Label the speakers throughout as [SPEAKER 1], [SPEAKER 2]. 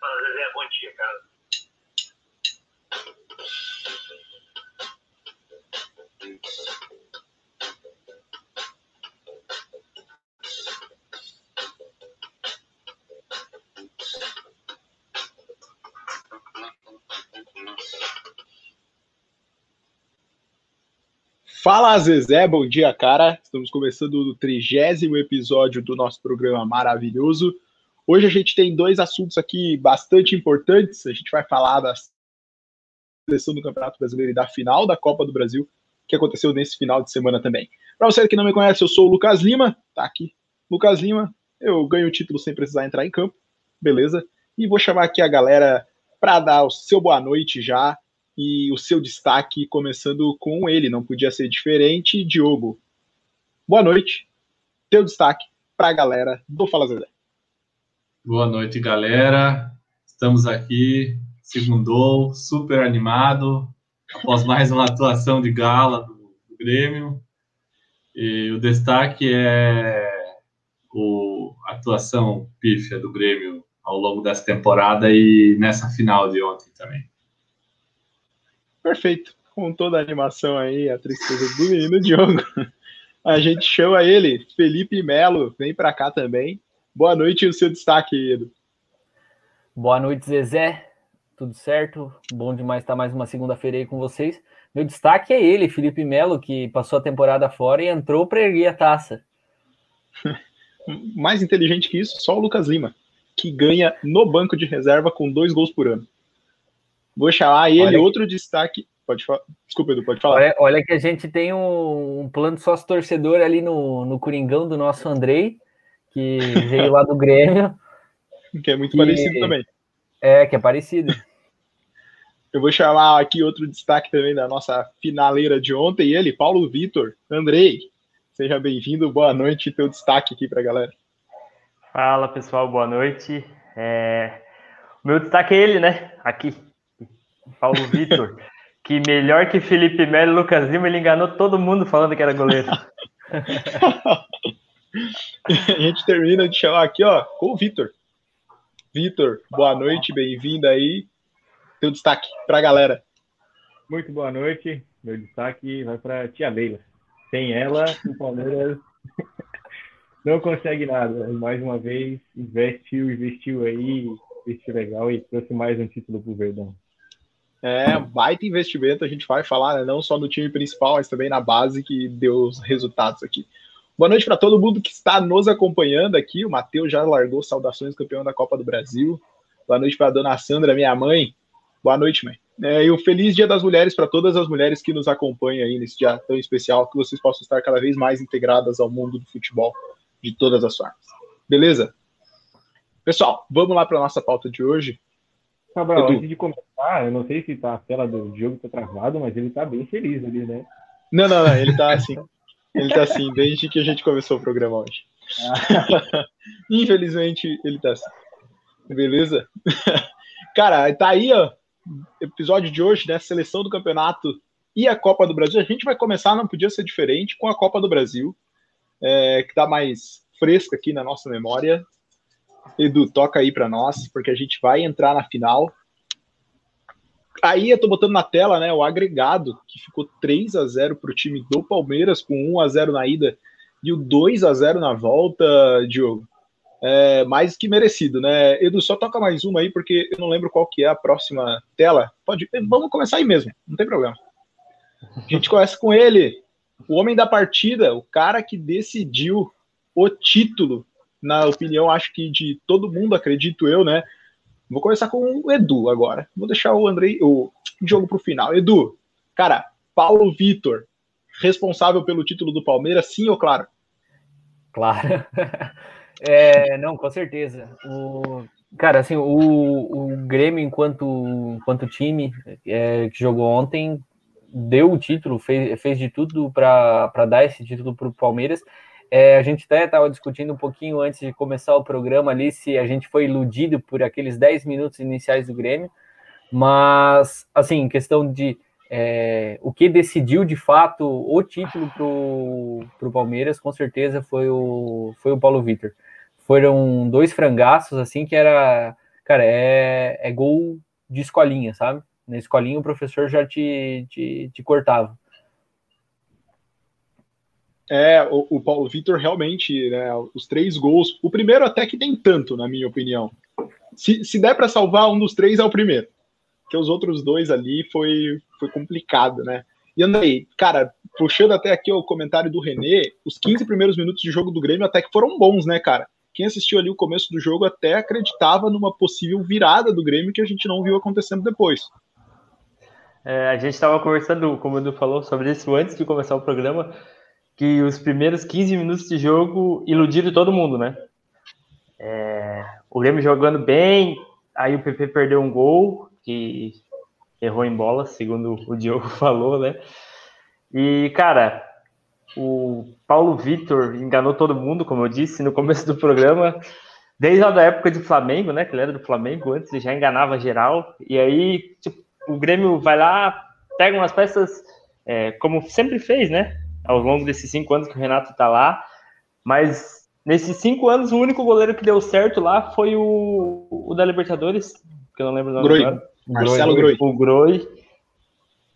[SPEAKER 1] Fala, Zezé, bom dia, cara.
[SPEAKER 2] Fala Zezé, bom dia, cara. Estamos começando o trigésimo episódio do nosso programa maravilhoso. Hoje a gente tem dois assuntos aqui bastante importantes. A gente vai falar da seleção do Campeonato Brasileiro e da final da Copa do Brasil, que aconteceu nesse final de semana também. Para você que não me conhece, eu sou o Lucas Lima, tá aqui. Lucas Lima, eu ganho o título sem precisar entrar em campo, beleza? E vou chamar aqui a galera para dar o seu boa noite já e o seu destaque, começando com ele, não podia ser diferente, Diogo. Boa noite, teu destaque para a galera do Fala Zé.
[SPEAKER 3] Boa noite, galera. Estamos aqui, segundou, super animado, após mais uma atuação de gala do, do Grêmio. E o destaque é o, a atuação pífia do Grêmio ao longo dessa temporada e nessa final de ontem também.
[SPEAKER 2] Perfeito. Com toda a animação aí, a tristeza do menino Diogo. A gente chama ele, Felipe Melo, vem para cá também. Boa noite e o seu destaque, Edu.
[SPEAKER 4] Boa noite, Zezé. Tudo certo? Bom demais estar mais uma segunda-feira aí com vocês. Meu destaque é ele, Felipe Melo, que passou a temporada fora e entrou para erguer a taça.
[SPEAKER 2] Mais inteligente que isso, só o Lucas Lima, que ganha no banco de reserva com dois gols por ano. Vou chamar ele, olha outro que... destaque. Pode falar. Desculpa, Edu, pode falar.
[SPEAKER 4] Olha, olha, que a gente tem um, um plano sócio torcedor ali no, no Coringão do nosso Andrei, que veio lá do Grêmio.
[SPEAKER 2] Que é muito que... parecido também.
[SPEAKER 4] É, que é parecido.
[SPEAKER 2] Eu vou chamar aqui outro destaque também da nossa finaleira de ontem, ele, Paulo Vitor. Andrei, seja bem-vindo, boa noite, teu destaque aqui para a galera.
[SPEAKER 5] Fala pessoal, boa noite. É... O meu destaque é ele, né? Aqui, Paulo Vitor, que melhor que Felipe Melo e Lucas Lima, ele enganou todo mundo falando que era goleiro.
[SPEAKER 2] a gente termina de chamar aqui, ó, com o Vitor. Vitor, boa noite, bem-vindo aí. Teu destaque para a galera.
[SPEAKER 6] Muito boa noite. Meu destaque vai para Tia Leila. Sem ela, o Palmeiras não consegue nada. Mais uma vez, investiu, investiu aí, investiu legal e trouxe mais um título para o Verdão.
[SPEAKER 2] É, baita investimento, a gente vai falar, né, não só no time principal, mas também na base que deu os resultados aqui. Boa noite para todo mundo que está nos acompanhando aqui. O Matheus já largou saudações campeão da Copa do Brasil. Boa noite para a dona Sandra, minha mãe. Boa noite, mãe. É, e um feliz Dia das Mulheres para todas as mulheres que nos acompanham aí nesse dia tão especial, que vocês possam estar cada vez mais integradas ao mundo do futebol de todas as formas. Beleza? Pessoal, vamos lá para a nossa pauta de hoje.
[SPEAKER 6] Cabral, Edu. antes de começar, eu não sei se tá, a tela do jogo tá travada, mas ele tá bem feliz ali, né?
[SPEAKER 2] Não, não, não, ele tá assim. Ele tá assim, desde que a gente começou o programa hoje. Ah. Infelizmente, ele tá assim. Beleza? Cara, tá aí, ó. Episódio de hoje, né? Seleção do campeonato e a Copa do Brasil. A gente vai começar, não podia ser diferente, com a Copa do Brasil, é, que tá mais fresca aqui na nossa memória. Edu, toca aí para nós, porque a gente vai entrar na final. Aí eu tô botando na tela, né, o agregado, que ficou 3 a 0 pro time do Palmeiras, com 1 a 0 na ida e o 2 a 0 na volta, Diogo. É, mais que merecido, né? Edu, só toca mais uma aí, porque eu não lembro qual que é a próxima tela. Pode, vamos começar aí mesmo, não tem problema. A gente começa com ele, o homem da partida, o cara que decidiu o título na opinião, acho que de todo mundo, acredito eu, né? Vou começar com o Edu agora. Vou deixar o Andrei, o jogo para o final. Edu, cara, Paulo Vitor, responsável pelo título do Palmeiras, sim ou claro?
[SPEAKER 4] Claro. É, não, com certeza. O, cara, assim, o, o Grêmio, enquanto, enquanto time é, que jogou ontem, deu o título, fez, fez de tudo para dar esse título para o Palmeiras. É, a gente até estava discutindo um pouquinho antes de começar o programa ali se a gente foi iludido por aqueles 10 minutos iniciais do Grêmio, mas, assim, questão de é, o que decidiu de fato o título para o Palmeiras, com certeza foi o, foi o Paulo Vitor. Foram dois frangaços, assim, que era. cara, é, é gol de escolinha, sabe? Na escolinha o professor já te, te, te cortava.
[SPEAKER 2] É, o, o Paulo Vitor realmente, né, os três gols. O primeiro até que tem tanto, na minha opinião. Se, se der para salvar um dos três, é o primeiro. Porque os outros dois ali foi, foi complicado, né? E Andrei, cara, puxando até aqui o comentário do René, os 15 primeiros minutos de jogo do Grêmio até que foram bons, né, cara? Quem assistiu ali o começo do jogo até acreditava numa possível virada do Grêmio que a gente não viu acontecendo depois.
[SPEAKER 5] É, a gente estava conversando, como o Edu falou, sobre isso antes de começar o programa que os primeiros 15 minutos de jogo iludiram todo mundo, né? É, o Grêmio jogando bem, aí o PP perdeu um gol, que errou em bola, segundo o Diogo falou, né? E, cara, o Paulo Vitor enganou todo mundo, como eu disse no começo do programa, desde a época de Flamengo, né? Que ele era do Flamengo antes, já enganava geral. E aí, tipo, o Grêmio vai lá, pega umas peças, é, como sempre fez, né? Ao longo desses cinco anos que o Renato está lá. Mas nesses cinco anos, o único goleiro que deu certo lá foi o, o da Libertadores, que eu não lembro o nome
[SPEAKER 2] Groi. agora. Marcelo Groi.
[SPEAKER 5] O Groi.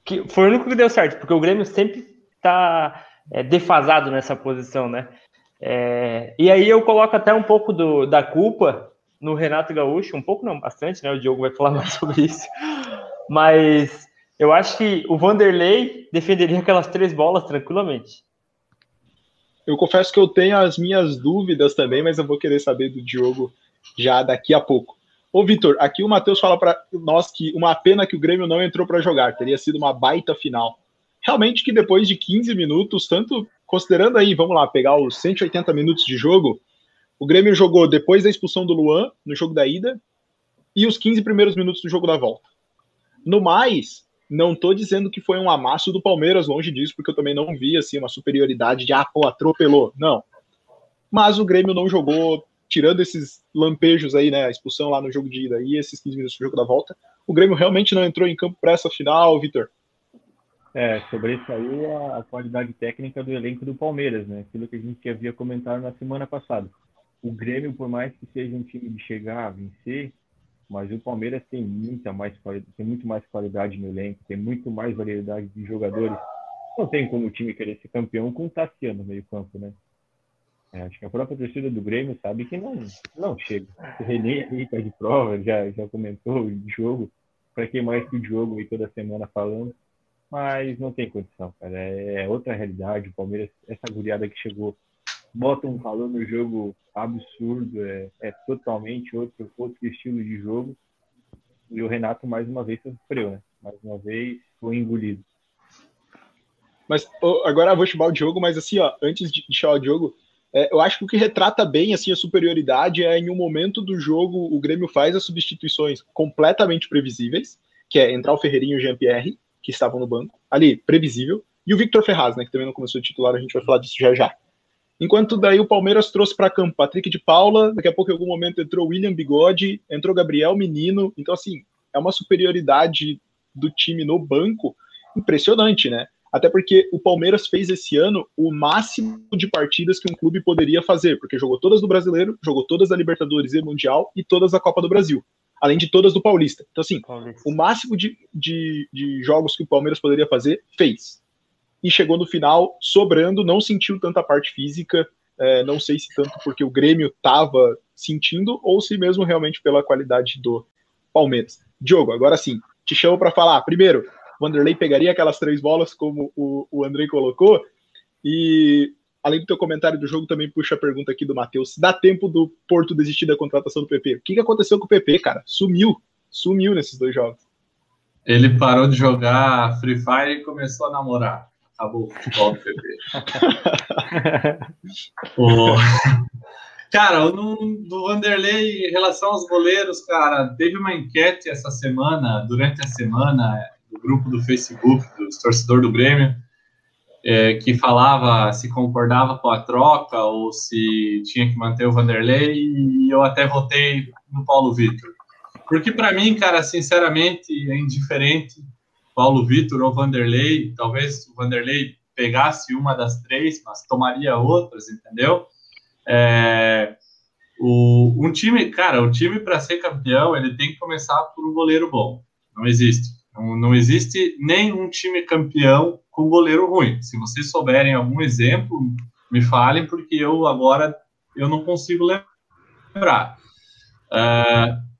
[SPEAKER 5] Que foi o único que deu certo, porque o Grêmio sempre está é, defasado nessa posição, né? É, e aí eu coloco até um pouco do, da culpa no Renato Gaúcho, um pouco não, bastante, né? O Diogo vai falar mais sobre isso. Mas eu acho que o Vanderlei defenderia aquelas três bolas tranquilamente.
[SPEAKER 2] Eu confesso que eu tenho as minhas dúvidas também, mas eu vou querer saber do Diogo já daqui a pouco. Ô, Vitor, aqui o Matheus fala para nós que uma pena que o Grêmio não entrou para jogar, teria sido uma baita final. Realmente que depois de 15 minutos, tanto considerando aí, vamos lá, pegar os 180 minutos de jogo, o Grêmio jogou depois da expulsão do Luan, no jogo da ida, e os 15 primeiros minutos do jogo da volta. No mais, não tô dizendo que foi um amasso do Palmeiras, longe disso, porque eu também não vi assim uma superioridade de ah, pô, atropelou. Não. Mas o Grêmio não jogou, tirando esses lampejos aí, né, a expulsão lá no jogo de ida e esses 15 minutos do jogo da volta, o Grêmio realmente não entrou em campo para essa final, Vitor.
[SPEAKER 6] É, sobre isso aí a qualidade técnica do elenco do Palmeiras, né? Aquilo que a gente havia comentado na semana passada. O Grêmio, por mais que seja um time de chegar a vencer, mas o Palmeiras tem muita mais tem muito mais qualidade no elenco, tem muito mais variedade de jogadores. Não tem como o time querer ser campeão com o Tassiano no meio campo, né? É, acho que a própria torcida do Grêmio sabe que não, não chega. O René aí tá de prova, já, já comentou o jogo, para quem mais que o jogo aí toda semana falando, mas não tem condição, cara. É, é outra realidade. O Palmeiras, essa guriada que chegou bota um valor no jogo absurdo, é, é totalmente outro, outro estilo de jogo. E o Renato, mais uma vez, sofreu, né? Mais uma vez, foi engolido.
[SPEAKER 2] Mas agora eu vou chamar o Diogo, mas assim, ó, antes de chamar o Diogo, é, eu acho que o que retrata bem assim a superioridade é em um momento do jogo o Grêmio faz as substituições completamente previsíveis, que é entrar o Ferreirinho e o Jean-Pierre, que estavam no banco, ali, previsível, e o Victor Ferraz, né, que também não começou a titular, a gente vai falar disso já já. Enquanto daí o Palmeiras trouxe para campo Patrick de Paula, daqui a pouco em algum momento entrou William Bigode, entrou Gabriel Menino. Então, assim, é uma superioridade do time no banco impressionante, né? Até porque o Palmeiras fez esse ano o máximo de partidas que um clube poderia fazer, porque jogou todas do Brasileiro, jogou todas da Libertadores e Mundial e todas da Copa do Brasil, além de todas do Paulista. Então, assim, Paulista. o máximo de, de, de jogos que o Palmeiras poderia fazer, fez e chegou no final sobrando, não sentiu tanta parte física, é, não sei se tanto porque o Grêmio estava sentindo ou se mesmo realmente pela qualidade do Palmeiras. Diogo, agora sim, te chamo para falar. Primeiro, Vanderlei pegaria aquelas três bolas como o, o Andrei colocou e além do teu comentário do jogo, também puxa a pergunta aqui do Matheus. Dá tempo do Porto desistir da contratação do PP? O que, que aconteceu com o PP, cara? Sumiu. Sumiu nesses dois jogos.
[SPEAKER 3] Ele parou de jogar Free Fire e começou a namorar acabou o futebol do. Cara, no, do Vanderlei, em relação aos goleiros, cara, teve uma enquete essa semana, durante a semana, do grupo do Facebook, dos torcedores do Grêmio, é, que falava se concordava com a troca ou se tinha que manter o Vanderlei, e eu até votei no Paulo Vitor. Porque, para mim, cara, sinceramente, é indiferente Paulo Vitor ou Vanderlei, talvez o Vanderlei pegasse uma das três, mas tomaria outras, entendeu? É, O, um time, cara, o time para ser campeão, ele tem que começar por um goleiro bom. Não existe. Não, não existe nenhum time campeão com goleiro ruim. Se vocês souberem algum exemplo, me falem, porque eu agora eu não consigo lembrar. Uh,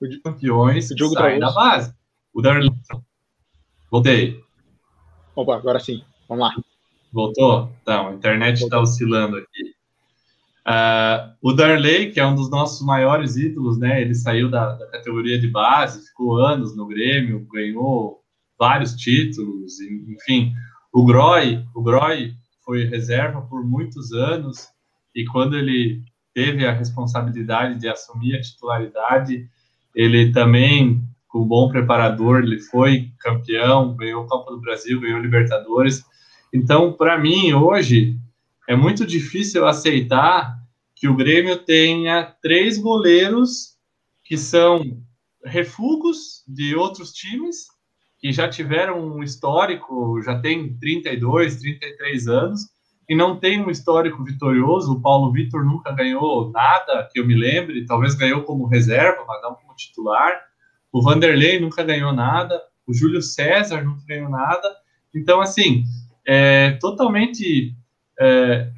[SPEAKER 3] o campeões o jogo sai da base. O Darley. Voltei.
[SPEAKER 2] Opa, agora sim. Vamos lá.
[SPEAKER 3] Voltou? Então, a internet está oscilando aqui. Uh, o Darley, que é um dos nossos maiores ídolos, né? Ele saiu da, da, categoria de base, ficou anos no Grêmio, ganhou vários títulos, enfim. O Groy, o Groy foi reserva por muitos anos e quando ele teve a responsabilidade de assumir a titularidade, ele também, com um bom preparador, ele foi campeão, ganhou Copa do Brasil, ganhou Libertadores. Então, para mim, hoje, é muito difícil aceitar que o Grêmio tenha três goleiros que são refugos de outros times que já tiveram um histórico, já tem 32, 33 anos, e não tem um histórico vitorioso. O Paulo Vitor nunca ganhou nada, que eu me lembre, talvez ganhou como reserva, mas não como titular. O Vanderlei nunca ganhou nada, o Júlio César nunca ganhou nada. Então, assim, é totalmente é,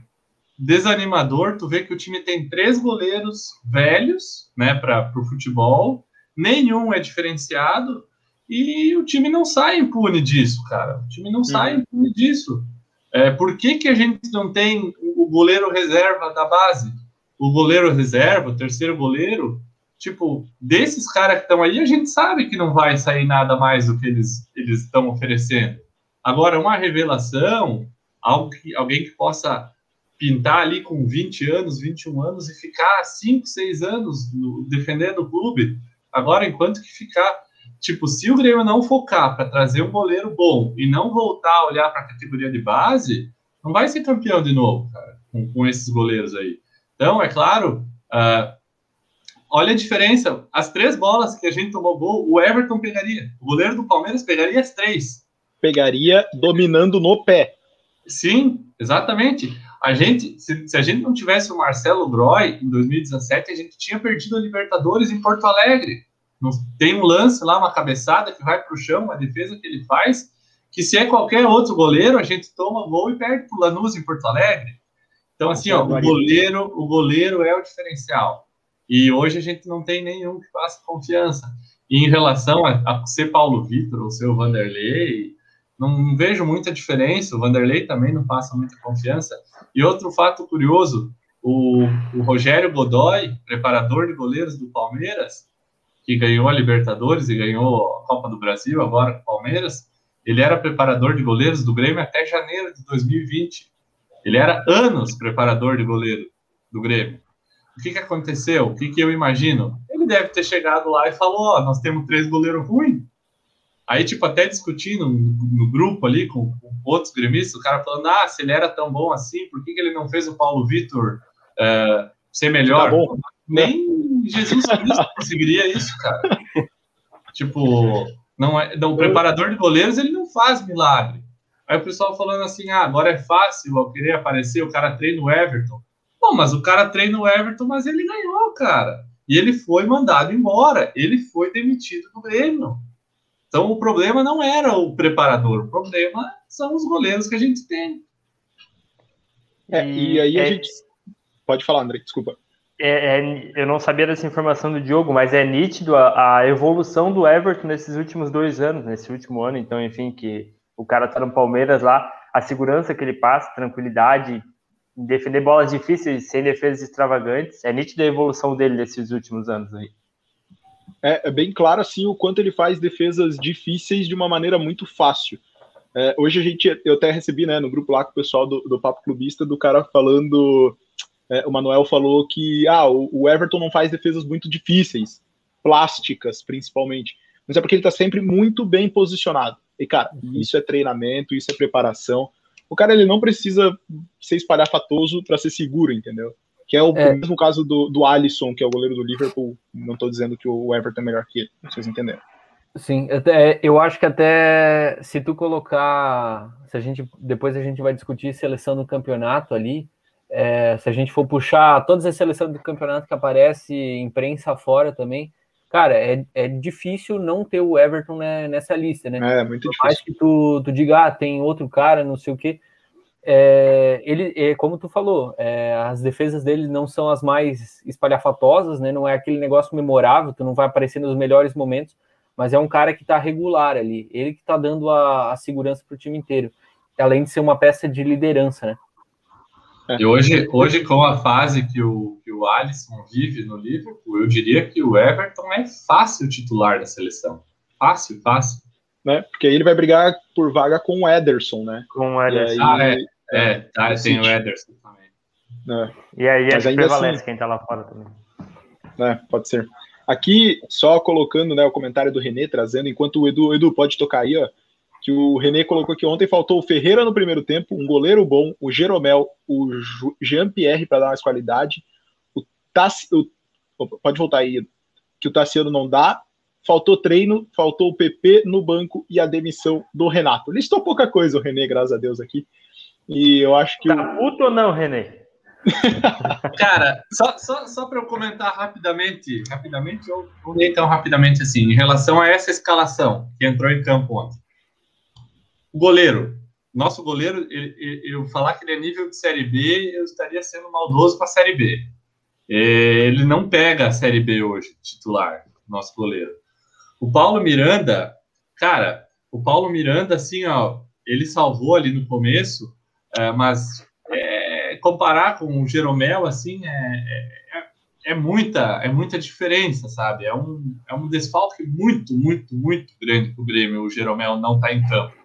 [SPEAKER 3] desanimador tu vê que o time tem três goleiros velhos, né, para o futebol, nenhum é diferenciado e o time não sai impune disso, cara. O time não uhum. sai impune disso. É, por que, que a gente não tem o goleiro reserva da base? O goleiro reserva, o terceiro goleiro, tipo, desses caras que estão aí, a gente sabe que não vai sair nada mais do que eles estão oferecendo. Agora, uma revelação, algo que, alguém que possa pintar ali com 20 anos, 21 anos e ficar 5, 6 anos no, defendendo o clube. Agora, enquanto que ficar tipo, se o Grêmio não focar para trazer um goleiro bom e não voltar a olhar para a categoria de base, não vai ser campeão de novo, cara, com, com esses goleiros aí. Então, é claro, uh, olha a diferença. As três bolas que a gente tomou gol, o Everton pegaria. O goleiro do Palmeiras pegaria as três.
[SPEAKER 2] Pegaria dominando no pé.
[SPEAKER 3] Sim, exatamente. A gente, se, se a gente não tivesse o Marcelo Groy em 2017, a gente tinha perdido a Libertadores em Porto Alegre. Tem um lance lá, uma cabeçada que vai para o chão, uma defesa que ele faz, que se é qualquer outro goleiro, a gente toma gol e perde para o Lanús em Porto Alegre. Então, assim, ó, o goleiro, o goleiro é o diferencial. E hoje a gente não tem nenhum que faça confiança. E em relação a, a ser Paulo Vitor ou ser o Vanderlei, não vejo muita diferença. O Vanderlei também não passa muita confiança. E outro fato curioso: o, o Rogério Godoy, preparador de goleiros do Palmeiras, que ganhou a Libertadores e ganhou a Copa do Brasil agora com o Palmeiras, ele era preparador de goleiros do Grêmio até janeiro de 2020. Ele era anos preparador de goleiro do Grêmio. O que, que aconteceu? O que, que eu imagino? Ele deve ter chegado lá e falou: Ó, oh, nós temos três goleiros ruins. Aí, tipo, até discutindo no, grupo ali com, com, outros gremistas, o cara falando: ah, se ele era tão bom assim, por que, que ele não fez o Paulo Vitor uh, ser melhor? Tá Nem Jesus Cristo conseguiria isso, cara. tipo, não é, não, o preparador de goleiros ele não faz milagre. Aí o pessoal falando assim, ah, agora é fácil eu querer aparecer, o cara treina o Everton. Bom, mas o cara treina o Everton, mas ele ganhou, cara. E ele foi mandado embora, ele foi demitido do Grêmio. Então o problema não era o preparador, o problema são os goleiros que a gente tem.
[SPEAKER 2] É, e aí a é... gente. Pode falar, André, desculpa
[SPEAKER 5] é, é, eu não sabia dessa informação do Diogo, mas é nítido a, a, evolução do Everton nesses últimos dois anos, nesse último ano. Então, enfim, que o cara tá no Palmeiras lá, a segurança que ele passa, tranquilidade, defender bolas difíceis sem defesas extravagantes, é nítida a evolução dele nesses últimos anos aí.
[SPEAKER 2] É, é bem claro assim o quanto ele faz defesas difíceis de uma maneira muito fácil. É, hoje a gente, eu até recebi, né, no grupo lá com o pessoal do, do Papo Clubista, do cara falando é, o Manuel falou que ah, o, Everton não faz defesas muito difíceis, plásticas principalmente, mas é porque ele está sempre muito bem posicionado. E, cara, uhum. isso é treinamento, isso é preparação. O cara ele não precisa ser espalhafatoso para ser seguro, entendeu? Que é o é. mesmo caso do, do Alisson, que é o goleiro do Liverpool. Não estou dizendo que o Everton é melhor que ele, vocês entenderam.
[SPEAKER 4] Sim, até, eu acho que até se tu colocar, se a gente depois a gente vai discutir seleção do campeonato ali, é, se a gente for puxar todas as seleções do campeonato que aparece, imprensa fora também, cara, é, é difícil não ter o Everton né, nessa lista, né?
[SPEAKER 2] É, muito
[SPEAKER 4] Por mais que tu, tu diga, ah, tem outro cara, não sei o quê. É, ele, é, como tu falou, é, as defesas dele não são as mais espalhafatosas, né? Não é aquele negócio memorável, tu não vai aparecer nos melhores momentos, mas é um cara que tá regular ali, ele que tá dando a, a segurança pro time inteiro, além de ser uma peça de liderança, né?
[SPEAKER 3] É. E hoje, hoje, com a fase que o, que o Alisson vive no Liverpool, eu diria que o Everton é fácil titular da seleção. Fácil, fácil.
[SPEAKER 2] Né? Porque aí ele vai brigar por vaga com o Ederson, né?
[SPEAKER 5] Com o Ederson.
[SPEAKER 3] Ah, é. É, tá, tem o Ederson também.
[SPEAKER 5] É. E aí Mas acho que prevalece assim, quem tá lá fora também.
[SPEAKER 2] É, pode ser. Aqui, só colocando né, o comentário do Renê, trazendo, enquanto o Edu, Edu pode tocar aí, ó, que o René colocou que ontem faltou o Ferreira no primeiro tempo, um goleiro bom, o Jeromel, o Jean-Pierre para dar mais qualidade, o Tassiano, pode voltar aí, que o Tassiano não dá, faltou treino, faltou o PP no banco e a demissão do Renato. Listou pouca coisa o René, graças a Deus aqui. E eu acho que.
[SPEAKER 5] Tá o... puto ou não, René?
[SPEAKER 3] Cara, só, só, só para eu comentar rapidamente, rapidamente, ou nem tão rapidamente assim, em relação a essa escalação que entrou em campo ontem. O goleiro. Nosso goleiro, eu falar que ele é nível de Série B, eu estaria sendo maldoso para a Série B. É, ele não pega a Série B hoje, titular, nosso goleiro. O Paulo Miranda, cara, o Paulo Miranda, assim, ó, ele salvou ali no começo, é, mas é, comparar com o Jeromel, assim, é, é, é, muita, é muita diferença, sabe? É um, é um desfalque muito, muito, muito grande para o Grêmio, o Jeromel não tá em campo.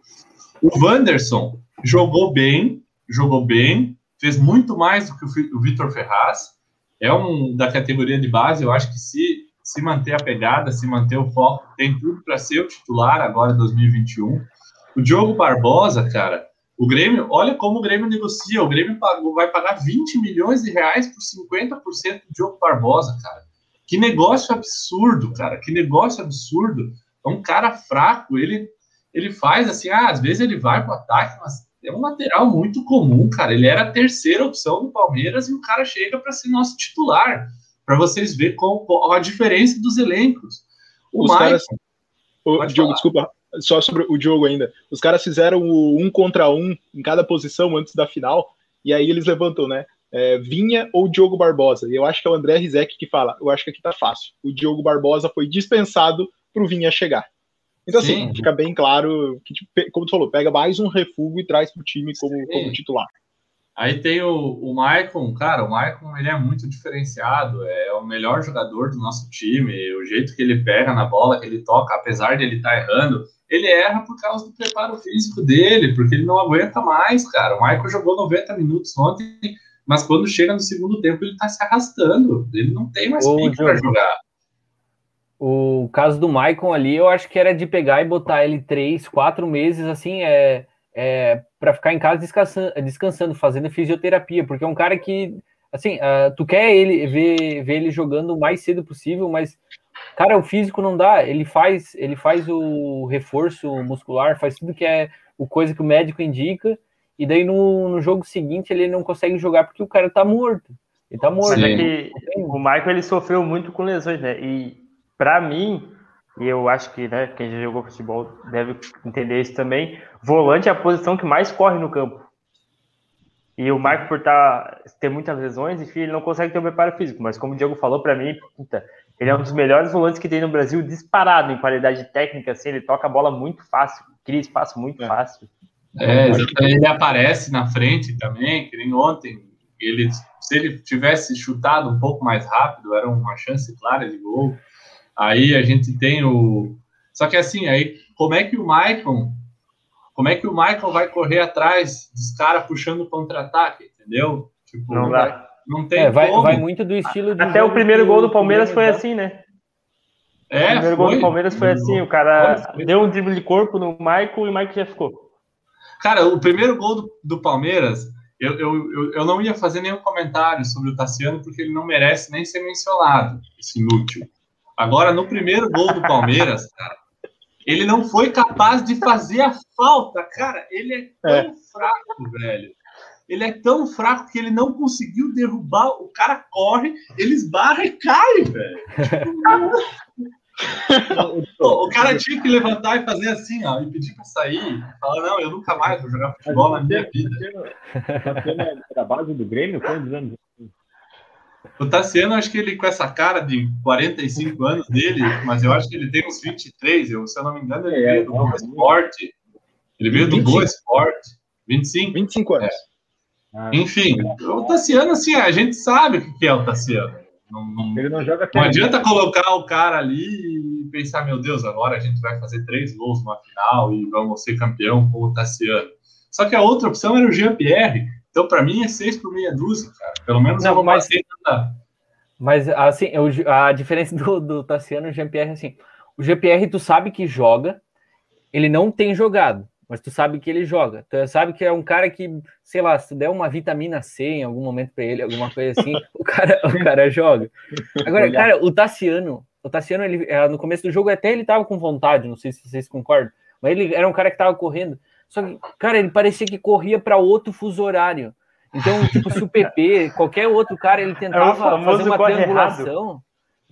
[SPEAKER 3] O Wanderson jogou bem, jogou bem, fez muito mais do que o Vitor Ferraz. É um da categoria de base, eu acho que se se manter a pegada, se manter o foco, tem tudo para ser o titular agora em 2021. O Diogo Barbosa, cara, o Grêmio, olha como o Grêmio negocia. O Grêmio pagou, vai pagar 20 milhões de reais por 50% do Diogo Barbosa, cara. Que negócio absurdo, cara. Que negócio absurdo. É um cara fraco. Ele ele faz assim, ah, às vezes ele vai para o ataque, mas é um lateral muito comum, cara. Ele era a terceira opção do Palmeiras e o cara chega para ser nosso titular, para vocês verem qual, qual, a diferença dos elencos.
[SPEAKER 2] O Os caras... o Diogo, desculpa, só sobre o Diogo ainda. Os caras fizeram o um contra um em cada posição antes da final, e aí eles levantam, né? É, Vinha ou Diogo Barbosa. E eu acho que é o André Rizek que fala. Eu acho que aqui tá fácil. O Diogo Barbosa foi dispensado para o Vinha chegar. Então, assim, Sim. assim, fica bem claro que, tipo, como tu falou, pega mais um refúgio e traz para o time como, como titular.
[SPEAKER 3] Aí tem o, o Maicon, cara, o Maicon ele é muito diferenciado, é o melhor jogador do nosso time, o jeito que ele pega na bola, que ele toca, apesar de ele estar tá errando, ele erra por causa do preparo físico dele, porque ele não aguenta mais, cara. O Maicon jogou 90 minutos ontem, mas quando chega no segundo tempo ele tá se arrastando, ele não tem mais pique para jogar.
[SPEAKER 4] O caso do Maicon ali, eu acho que era de pegar e botar ele três, quatro meses, assim, é, é para ficar em casa descansando, descansando, fazendo fisioterapia, porque é um cara que, assim, uh, tu quer ele ver, ver ele jogando o mais cedo possível, mas, cara, o físico não dá. Ele faz, ele faz o reforço muscular, faz tudo que é o coisa que o médico indica, e daí no, no jogo seguinte ele não consegue jogar porque o cara tá morto. Ele tá morto. Mas
[SPEAKER 5] é que o Michael ele sofreu muito com lesões, né? E para mim, e eu acho que né, quem já jogou futebol deve entender isso também, volante é a posição que mais corre no campo. E o Marco, por tá, ter muitas lesões, enfim, ele não consegue ter o preparo físico. Mas como o Diego falou para mim, puta, ele é um dos melhores volantes que tem no Brasil, disparado em qualidade técnica. Assim, ele toca a bola muito fácil, cria espaço muito é. fácil.
[SPEAKER 3] É, ele aparece na frente também, que nem ontem. Ele, se ele tivesse chutado um pouco mais rápido, era uma chance clara de gol. Aí a gente tem o. Só que assim, aí como é que o Maicon. Como é que o Michael vai correr atrás dos caras puxando o contra-ataque, entendeu?
[SPEAKER 5] Tipo, não, vai,
[SPEAKER 4] não tem é, vai, vai, muito do estilo de
[SPEAKER 5] Até o primeiro gol do Palmeiras foi assim, né? É, o primeiro foi. gol do Palmeiras foi assim, o cara foi. deu um drible de corpo no Michael e o Michael já ficou.
[SPEAKER 3] Cara, o primeiro gol do, do Palmeiras, eu, eu, eu, eu, não ia fazer nenhum comentário sobre o Tassiano, porque ele não merece nem ser mencionado, esse inútil. Agora, no primeiro gol do Palmeiras, cara, Ele não foi capaz de fazer a falta, cara. Ele é tão é. fraco, velho. Ele é tão fraco que ele não conseguiu derrubar. O cara corre, ele esbarra e cai, velho. o, cara tinha que levantar e fazer assim, ó, e pedir para sair. Falar, não, eu nunca mais vou jogar futebol na minha vida.
[SPEAKER 6] Tá sendo da base do Grêmio? Quantos anos?
[SPEAKER 3] O Tassiano, acho que ele, com essa cara de 45 anos dele, mas eu acho que ele tem uns 23, eu, se eu não me engano, ele é, veio do Boa Esporte. Ele veio 25. do Boa Esporte. 25?
[SPEAKER 2] 25 anos. É.
[SPEAKER 3] Ah, Enfim, o Tassiano, assim, a gente sabe o que é o Tassiano. Não, não,
[SPEAKER 6] ele não joga
[SPEAKER 3] Não adianta colocar o cara ali e pensar, meu Deus, agora a gente vai fazer três gols numa final e vamos ser campeão com o Tassiano. Só que a outra opção era o Jean-Pierre, então, para mim, é seis por meia dúzia, cara. Pelo menos não, eu vou mas,
[SPEAKER 4] Mas, assim, a diferença do, do Tassiano e o Jean-Pierre, assim, o Jean-Pierre, tu sabe que joga, ele não tem jogado, mas tu sabe que ele joga. Tu sabe que é um cara que, sei lá, se tu der uma vitamina C em algum momento para ele, alguma coisa assim, o, cara, o cara joga. Agora, cara, o Tassiano, o Tassiano, ele, é, no começo do jogo, até ele tava com vontade, não sei se vocês concordam, mas ele era um cara que tava correndo. Só que, cara, ele parecia que corria para outro fuso horário. Então, tipo, se o PP, qualquer outro cara, ele tentava é fazer uma triangulação, errado.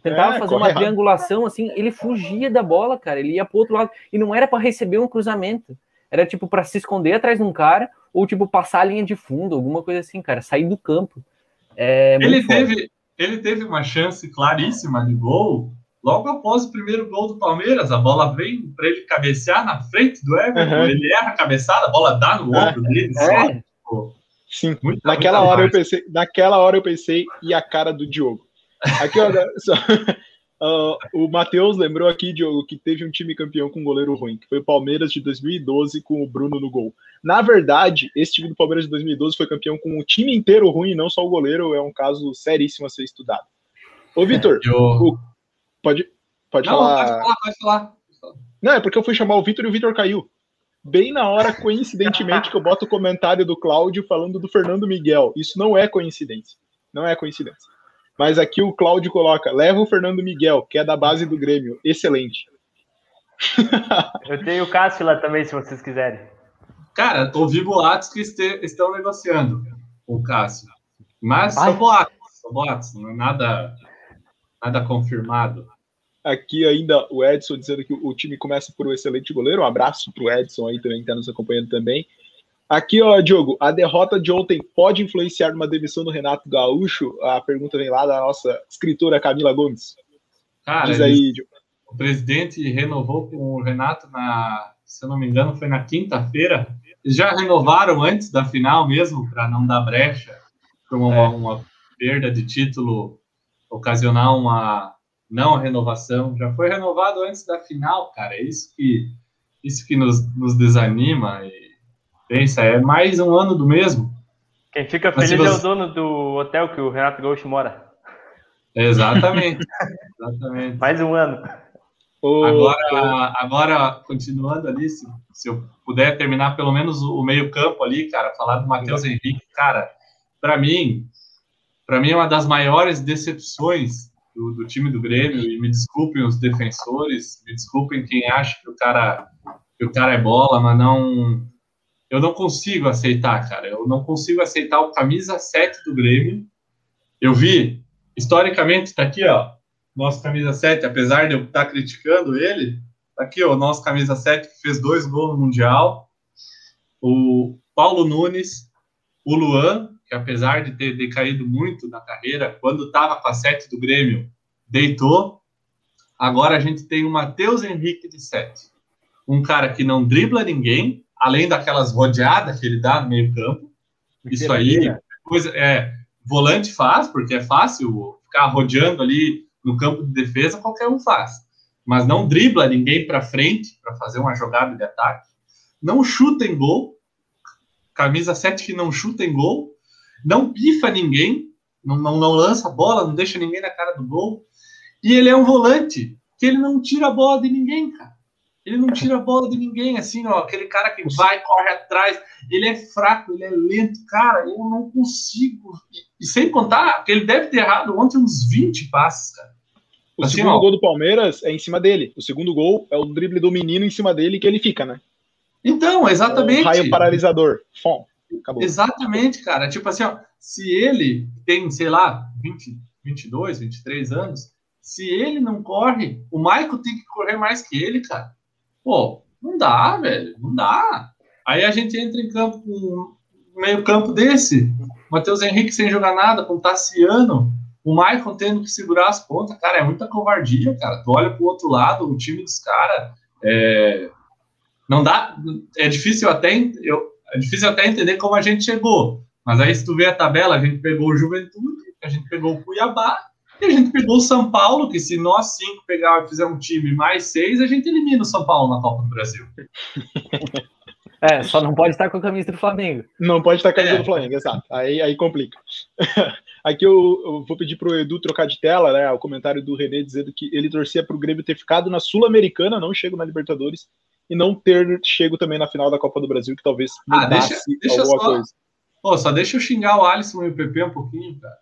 [SPEAKER 4] tentava é, fazer uma errado. triangulação, assim, ele fugia da bola, cara. Ele ia pro outro lado. E não era para receber um cruzamento. Era, tipo, para se esconder atrás de um cara, ou, tipo, passar a linha de fundo, alguma coisa assim, cara. Sair do campo. É
[SPEAKER 3] ele, teve, ele teve uma chance claríssima de gol logo após o primeiro gol do Palmeiras, a bola vem para ele cabecear na frente do Everton, uhum. ele erra a cabeçada, a bola dá no ombro é. dele, é. só,
[SPEAKER 2] tipo, Sim, muita, naquela muita hora eu pensei, naquela hora eu pensei e a cara do Diogo. Aqui, olha, só, uh, o Matheus lembrou aqui, Diogo, que teve um time campeão com um goleiro ruim, que foi o Palmeiras de 2012 com o Bruno no gol. Na verdade, esse time do Palmeiras de 2012 foi campeão com o time inteiro ruim, não só o goleiro, é um caso seríssimo a ser estudado. Ô, Vitor, eu... o Pode, pode não, falar. Pode falar, pode falar. Não, é porque eu fui chamar o Vitor e o Vitor caiu. Bem na hora, coincidentemente, que eu boto o comentário do Cláudio falando do Fernando Miguel. Isso não é coincidência. Não é coincidência. Mas aqui o Cláudio coloca: leva o Fernando Miguel, que é da base do Grêmio. Excelente.
[SPEAKER 5] Eu tenho o Cássio lá também, se vocês quiserem.
[SPEAKER 3] Cara, ouvi boatos que este, estão negociando o Cássio. Mas são boatos, são boatos, não é nada, nada confirmado.
[SPEAKER 2] Aqui ainda o Edson dizendo que o time começa por um excelente goleiro. Um abraço para o Edson aí também que está nos acompanhando também. Aqui, ó, Diogo, a derrota de ontem pode influenciar numa demissão do Renato Gaúcho? A pergunta vem lá da nossa escritora Camila Gomes.
[SPEAKER 3] Cara, Diz aí, Diogo. o presidente renovou com o Renato na, se eu não me engano, foi na quinta-feira. Já renovaram antes da final mesmo, para não dar brecha, para uma, é. uma perda de título ocasionar uma não renovação. Já foi renovado antes da final, cara. É isso que, isso que nos, nos desanima. E pensa, é mais um ano do mesmo.
[SPEAKER 5] Quem fica feliz você... é o dono do hotel que o Renato Gaúcho mora.
[SPEAKER 3] Exatamente. Exatamente.
[SPEAKER 5] Mais um ano.
[SPEAKER 3] Agora, agora, continuando ali, se, se eu puder terminar pelo menos o meio-campo ali, cara, falar do Matheus Henrique, cara, para mim, para mim é uma das maiores decepções do, do, time do Grêmio, e me desculpem os defensores, me desculpem quem acha que o cara, que o cara é bola, mas não. Eu não consigo aceitar, cara. Eu não consigo aceitar o camisa 7 do Grêmio. Eu vi, historicamente, tá aqui, ó, nosso camisa 7, apesar de eu estar tá criticando ele, tá aqui, ó, nosso camisa 7 que fez dois gols no Mundial. O Paulo Nunes, o Luan, que apesar de ter decaído muito na carreira, quando estava com a sete do Grêmio, deitou. Agora a gente tem o Matheus Henrique de sete. Um cara que não dribla ninguém, além daquelas rodeadas que ele dá no meio campo. Isso aí, coisa, é, volante faz, porque é fácil ficar rodeando ali no campo de defesa, qualquer um faz. Mas não dribla ninguém para frente para fazer uma jogada de ataque. Não chuta em gol. Camisa 7 que não chuta em gol não pifa ninguém, não, não, não lança bola, não deixa ninguém na cara do gol. E ele é um volante que ele não tira a bola de ninguém, cara. Ele não tira a bola de ninguém, assim, ó. Aquele cara que vai, corre atrás. Ele é fraco, ele é lento. Cara, eu não consigo. E, e sem contar que ele deve ter errado ontem uns 20 passes, cara.
[SPEAKER 2] O
[SPEAKER 3] Assim,
[SPEAKER 2] segundo
[SPEAKER 3] ó.
[SPEAKER 2] gol do Palmeiras é em cima dele. O segundo gol é o drible do menino em cima dele que ele fica, né?
[SPEAKER 3] Então,
[SPEAKER 2] É
[SPEAKER 3] exatamente.
[SPEAKER 2] um raio paralisador. Fom. Acabou.
[SPEAKER 3] Exatamente, cara. Tipo assim, ó, se ele tem, sei lá, 20, 22, 23 anos, se ele não corre, o Michael tem que correr mais que ele, cara. Pô, não dá, velho, não dá. Aí a gente entra em campo com um meio campo desse, Matheus Henrique sem jogar nada, com o Tassiano, o Michael tendo que segurar as pontas, cara, é muita covardia, cara. Tu olha pro outro lado, o time dos caras, é... não dá, é difícil até, eu, é difícil até entender como a gente chegou. Mas aí, se tu vê a tabela, a gente pegou o Juventude, a gente pegou o Cuiabá, e a gente pegou o São Paulo, que se nós cinco pegar fizer um time mais seis, a gente elimina o São Paulo na Copa do Brasil.
[SPEAKER 4] É, só não pode estar com a camisa do Flamengo.
[SPEAKER 2] Não pode estar camisa
[SPEAKER 3] É.
[SPEAKER 2] do Flamengo, exato. Aí, aí complica. Aqui eu, eu vou pedir pro Edu trocar de tela, né? O comentário do René dizendo que ele torcia pro Grêmio ter ficado na Sul-Americana, não chego na Libertadores, e não ter chego também na final da Copa do Brasil, que talvez
[SPEAKER 3] Ah,
[SPEAKER 2] mudasse
[SPEAKER 3] deixa- deixa
[SPEAKER 2] alguma
[SPEAKER 3] só-
[SPEAKER 2] coisa.
[SPEAKER 3] Pô, só deixa eu xingar o Alisson e o PP um pouquinho, cara.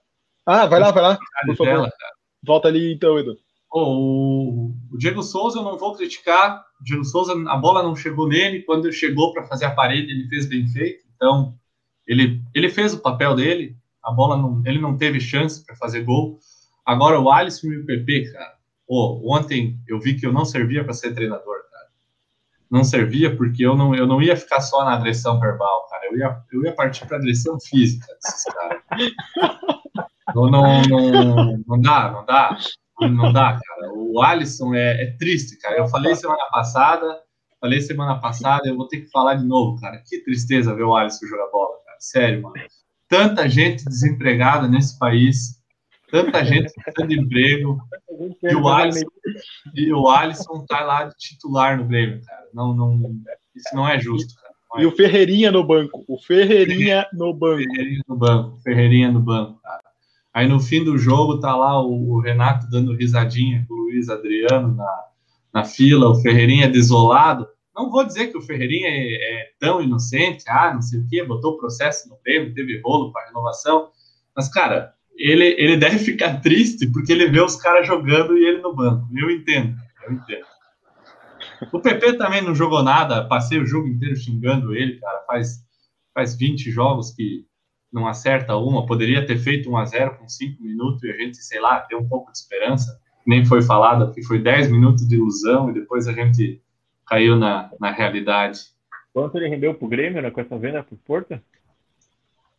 [SPEAKER 2] Ah, vai lá, vai lá. Por favor.
[SPEAKER 3] cara.
[SPEAKER 2] Volta ali então, Edu.
[SPEAKER 3] Pô, o, Diego Souza eu não vou criticar. O Diego Souza, a bola não chegou nele. Quando ele chegou para fazer a parede, ele fez bem feito. Então, ele, ele fez o papel dele. A bola não, ele não teve chance para fazer gol. Agora, o Alisson e o PP, cara. Pô, ontem eu vi que eu não servia para ser treinador. Não servia porque eu não, eu não ia ficar só na agressão verbal, cara. Eu ia, eu ia partir para agressão física desses caras. Não, não, não, não dá, não dá. Não dá, cara. O Alisson é, é triste, cara. Eu falei semana passada, falei semana passada, eu vou ter que falar de novo, cara. Que tristeza ver o Alisson jogar bola, cara. Sério, mano. Tanta gente desempregada nesse país, tanta gente precisando de emprego, e o Alisson, e o Alisson tá lá de titular no Grêmio, cara. Não, não, isso não é justo, cara. Não é
[SPEAKER 2] E o Ferreirinha no banco. O Ferreirinha no banco.
[SPEAKER 3] Ferreirinha no banco, Ferreirinha no banco, cara. Aí no fim do jogo tá lá o, o Renato dando risadinha com o Luiz Adriano na, na fila, o Ferreirinha desolado. Não vou dizer que o Ferreirinha é, é tão inocente, ah, não sei o quê, botou processo no Grêmio, teve rolo para renovação, mas, cara, ele, ele deve ficar triste porque ele vê os caras jogando e ele no banco. Eu entendo, eu entendo. O PP também não jogou nada, passei o jogo inteiro xingando ele, cara, faz, faz 20 jogos que não acerta uma, poderia ter feito 1 a 0 com 5 minutos e a gente, sei lá, ter um pouco de esperança. Nem foi falado que foi 10 minutos de ilusão e depois a gente caiu na, na realidade.
[SPEAKER 6] Quanto ele rendeu pro Grêmio né, com essa venda pro Porto?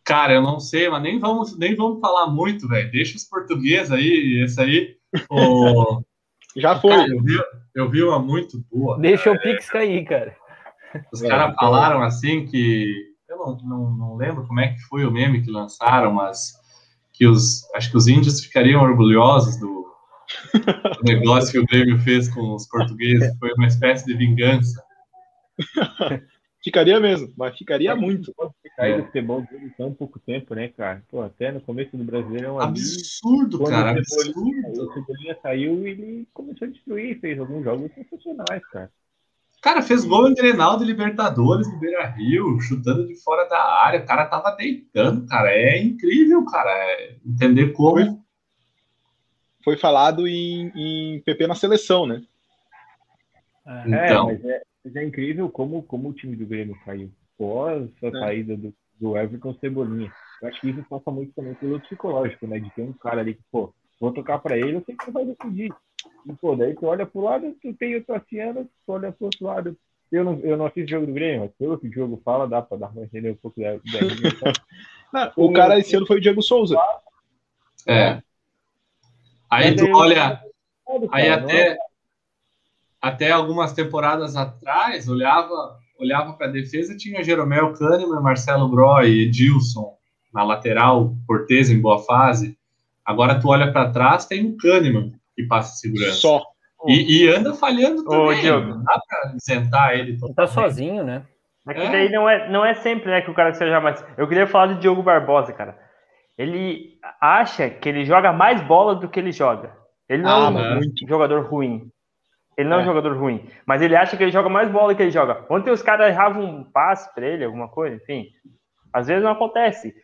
[SPEAKER 3] Cara, eu não sei, mas nem vamos, nem vamos falar muito, velho. Deixa os portugueses aí, esse aí. O...
[SPEAKER 2] Já foi.
[SPEAKER 3] Cara, eu, vi, eu vi uma muito boa.
[SPEAKER 4] Deixa o Pix cair, cara.
[SPEAKER 3] Os
[SPEAKER 2] É,
[SPEAKER 3] caras
[SPEAKER 2] então-
[SPEAKER 3] falaram assim que. Eu não, não, não lembro como é que foi o meme que lançaram, mas que os. Acho que os índios ficariam orgulhosos do, do negócio que o Grêmio fez com os portugueses. Foi uma espécie de vingança.
[SPEAKER 2] Ficaria mesmo, mas ficaria muito.
[SPEAKER 6] Caiu do futebol dele tão pouco tempo, né, cara? Pô, até no começo do brasileiro é um
[SPEAKER 3] Absurdo,
[SPEAKER 6] Quando
[SPEAKER 3] cara,
[SPEAKER 6] o Cebolinha-
[SPEAKER 3] absurdo.
[SPEAKER 6] O Cebolinha saiu e ele começou a destruir, fez alguns jogos sensacionais, cara.
[SPEAKER 3] Cara, fez gol em Grenal de Libertadores no Beira Rio, chutando de fora da área. O cara tava deitando, cara. É incrível, cara. É entender como.
[SPEAKER 2] Foi falado em, em PP na seleção, né?
[SPEAKER 3] Então.
[SPEAKER 6] É, mas é, mas é incrível como, como o time do Grêmio caiu. Pós a
[SPEAKER 2] É.
[SPEAKER 6] saída do, do Everton Cebolinha. Eu acho que isso passa muito também pelo psicológico, né? De ter um cara ali que, pô, vou tocar pra ele, eu sei que ele vai decidir. E, pô, daí tu olha pro lado, tu tem o Tassiano, tu olha pro outro lado. Eu não, eu não assisto jogo do Grêmio, mas pelo que o jogo fala, dá pra dar pra entender um pouco da, da.
[SPEAKER 2] Não, o cara esse ano foi o Diego Souza.
[SPEAKER 3] É. Aí
[SPEAKER 6] Mas
[SPEAKER 3] tu
[SPEAKER 6] aí-
[SPEAKER 3] olha. Aí até,
[SPEAKER 6] é-
[SPEAKER 3] até algumas temporadas atrás, olhava olhava para a defesa, tinha Jeromel Kahneman, Marcelo Groy, Edilson na lateral, Cortez em boa fase. Agora tu olha para trás, tem um Kahneman que passa segurança.
[SPEAKER 2] Só.
[SPEAKER 3] E, e anda falhando
[SPEAKER 5] Ô,
[SPEAKER 3] também.
[SPEAKER 5] Diogo.
[SPEAKER 3] Não dá para isentar ele.
[SPEAKER 4] Ele tá sozinho, né?
[SPEAKER 5] É que
[SPEAKER 3] É.
[SPEAKER 5] daí não é, não é sempre, né, que o cara seja mais. Eu queria falar do Diogo Barbosa, cara. Ele acha que ele joga mais bola do que ele joga. Ele não
[SPEAKER 2] Ah,
[SPEAKER 5] é um jogador ruim. Ele não é.
[SPEAKER 2] É.
[SPEAKER 5] um jogador ruim. Mas ele acha que ele joga mais bola que ele joga. Ontem os caras erravam um passe pra ele, alguma coisa, enfim. Às vezes não acontece.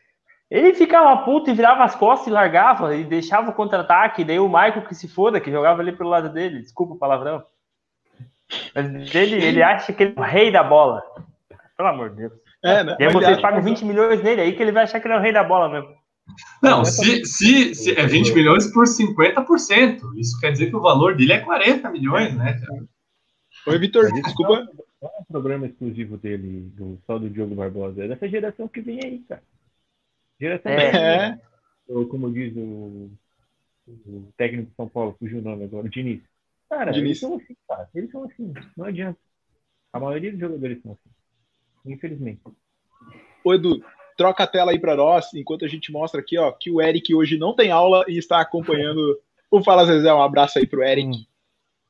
[SPEAKER 5] Ele ficava puto e virava as costas e largava e deixava o contra-ataque. Daí o Michael que se foda, que jogava ali pelo lado dele. Desculpa o palavrão. Mas ele, ele acha que ele é o rei da bola. Pelo amor de Deus.
[SPEAKER 2] É, né?
[SPEAKER 5] E aí vocês pagam 20 milhões nele, aí que ele vai achar que ele é o rei da bola mesmo.
[SPEAKER 3] Não, se, se, se é 20 milhões por 50%. Isso quer dizer que o valor dele é 40 milhões, né?
[SPEAKER 2] Oi, Vitor, desculpa.
[SPEAKER 6] Não é um programa exclusivo dele, do, só do Diogo Barbosa. É dessa geração que vem aí, cara. Geração
[SPEAKER 2] É.
[SPEAKER 6] Ou como diz o, o técnico de São Paulo, fugiu o nome agora, o Diniz. Cara,
[SPEAKER 2] Diniz.
[SPEAKER 6] eles são assim, cara. Eles são assim. Não adianta. A maioria dos jogadores são assim. Infelizmente.
[SPEAKER 2] Ô, Edu, troca a tela aí para nós, enquanto a gente mostra aqui, ó, que o Eric hoje não tem aula e está acompanhando o Fala Zezé. Um abraço aí pro Eric.
[SPEAKER 4] Hum.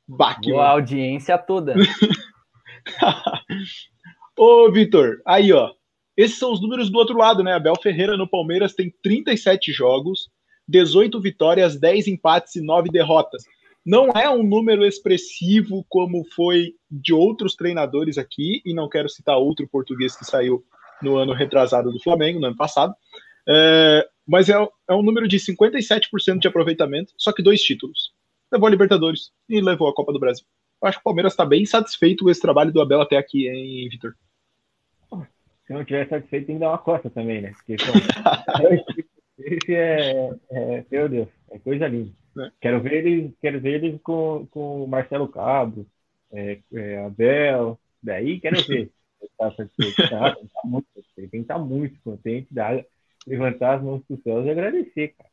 [SPEAKER 2] Baque,
[SPEAKER 4] Boa audiência toda.
[SPEAKER 2] Ô, Vitor, aí, ó. Esses são os números do outro lado, né? Abel Ferreira no Palmeiras tem 37 jogos, 18 vitórias, 10 empates e 9 derrotas. Não é um número expressivo como foi de outros treinadores aqui, e não quero citar outro português que saiu no ano retrasado do Flamengo, no ano passado. É, mas é, é um número de 57% de aproveitamento, só que dois títulos. Levou a Libertadores e levou a Copa do Brasil. Eu acho que o Palmeiras está bem satisfeito com esse trabalho do Abel até aqui, hein, Vitor?
[SPEAKER 6] Se não tiver satisfeito, tem que dar uma costa também, né? Porque, esse é, é, meu Deus, é coisa linda.
[SPEAKER 2] É.
[SPEAKER 6] Quero ver ele, quero ver ele com, com o Marcelo Cabo, é, é, Abel, daí quero ver. Tá satisfeito. Tá, tem que estar muito satisfeito, tem que estar muito contente, dar, levantar as mãos para os céus e agradecer, cara.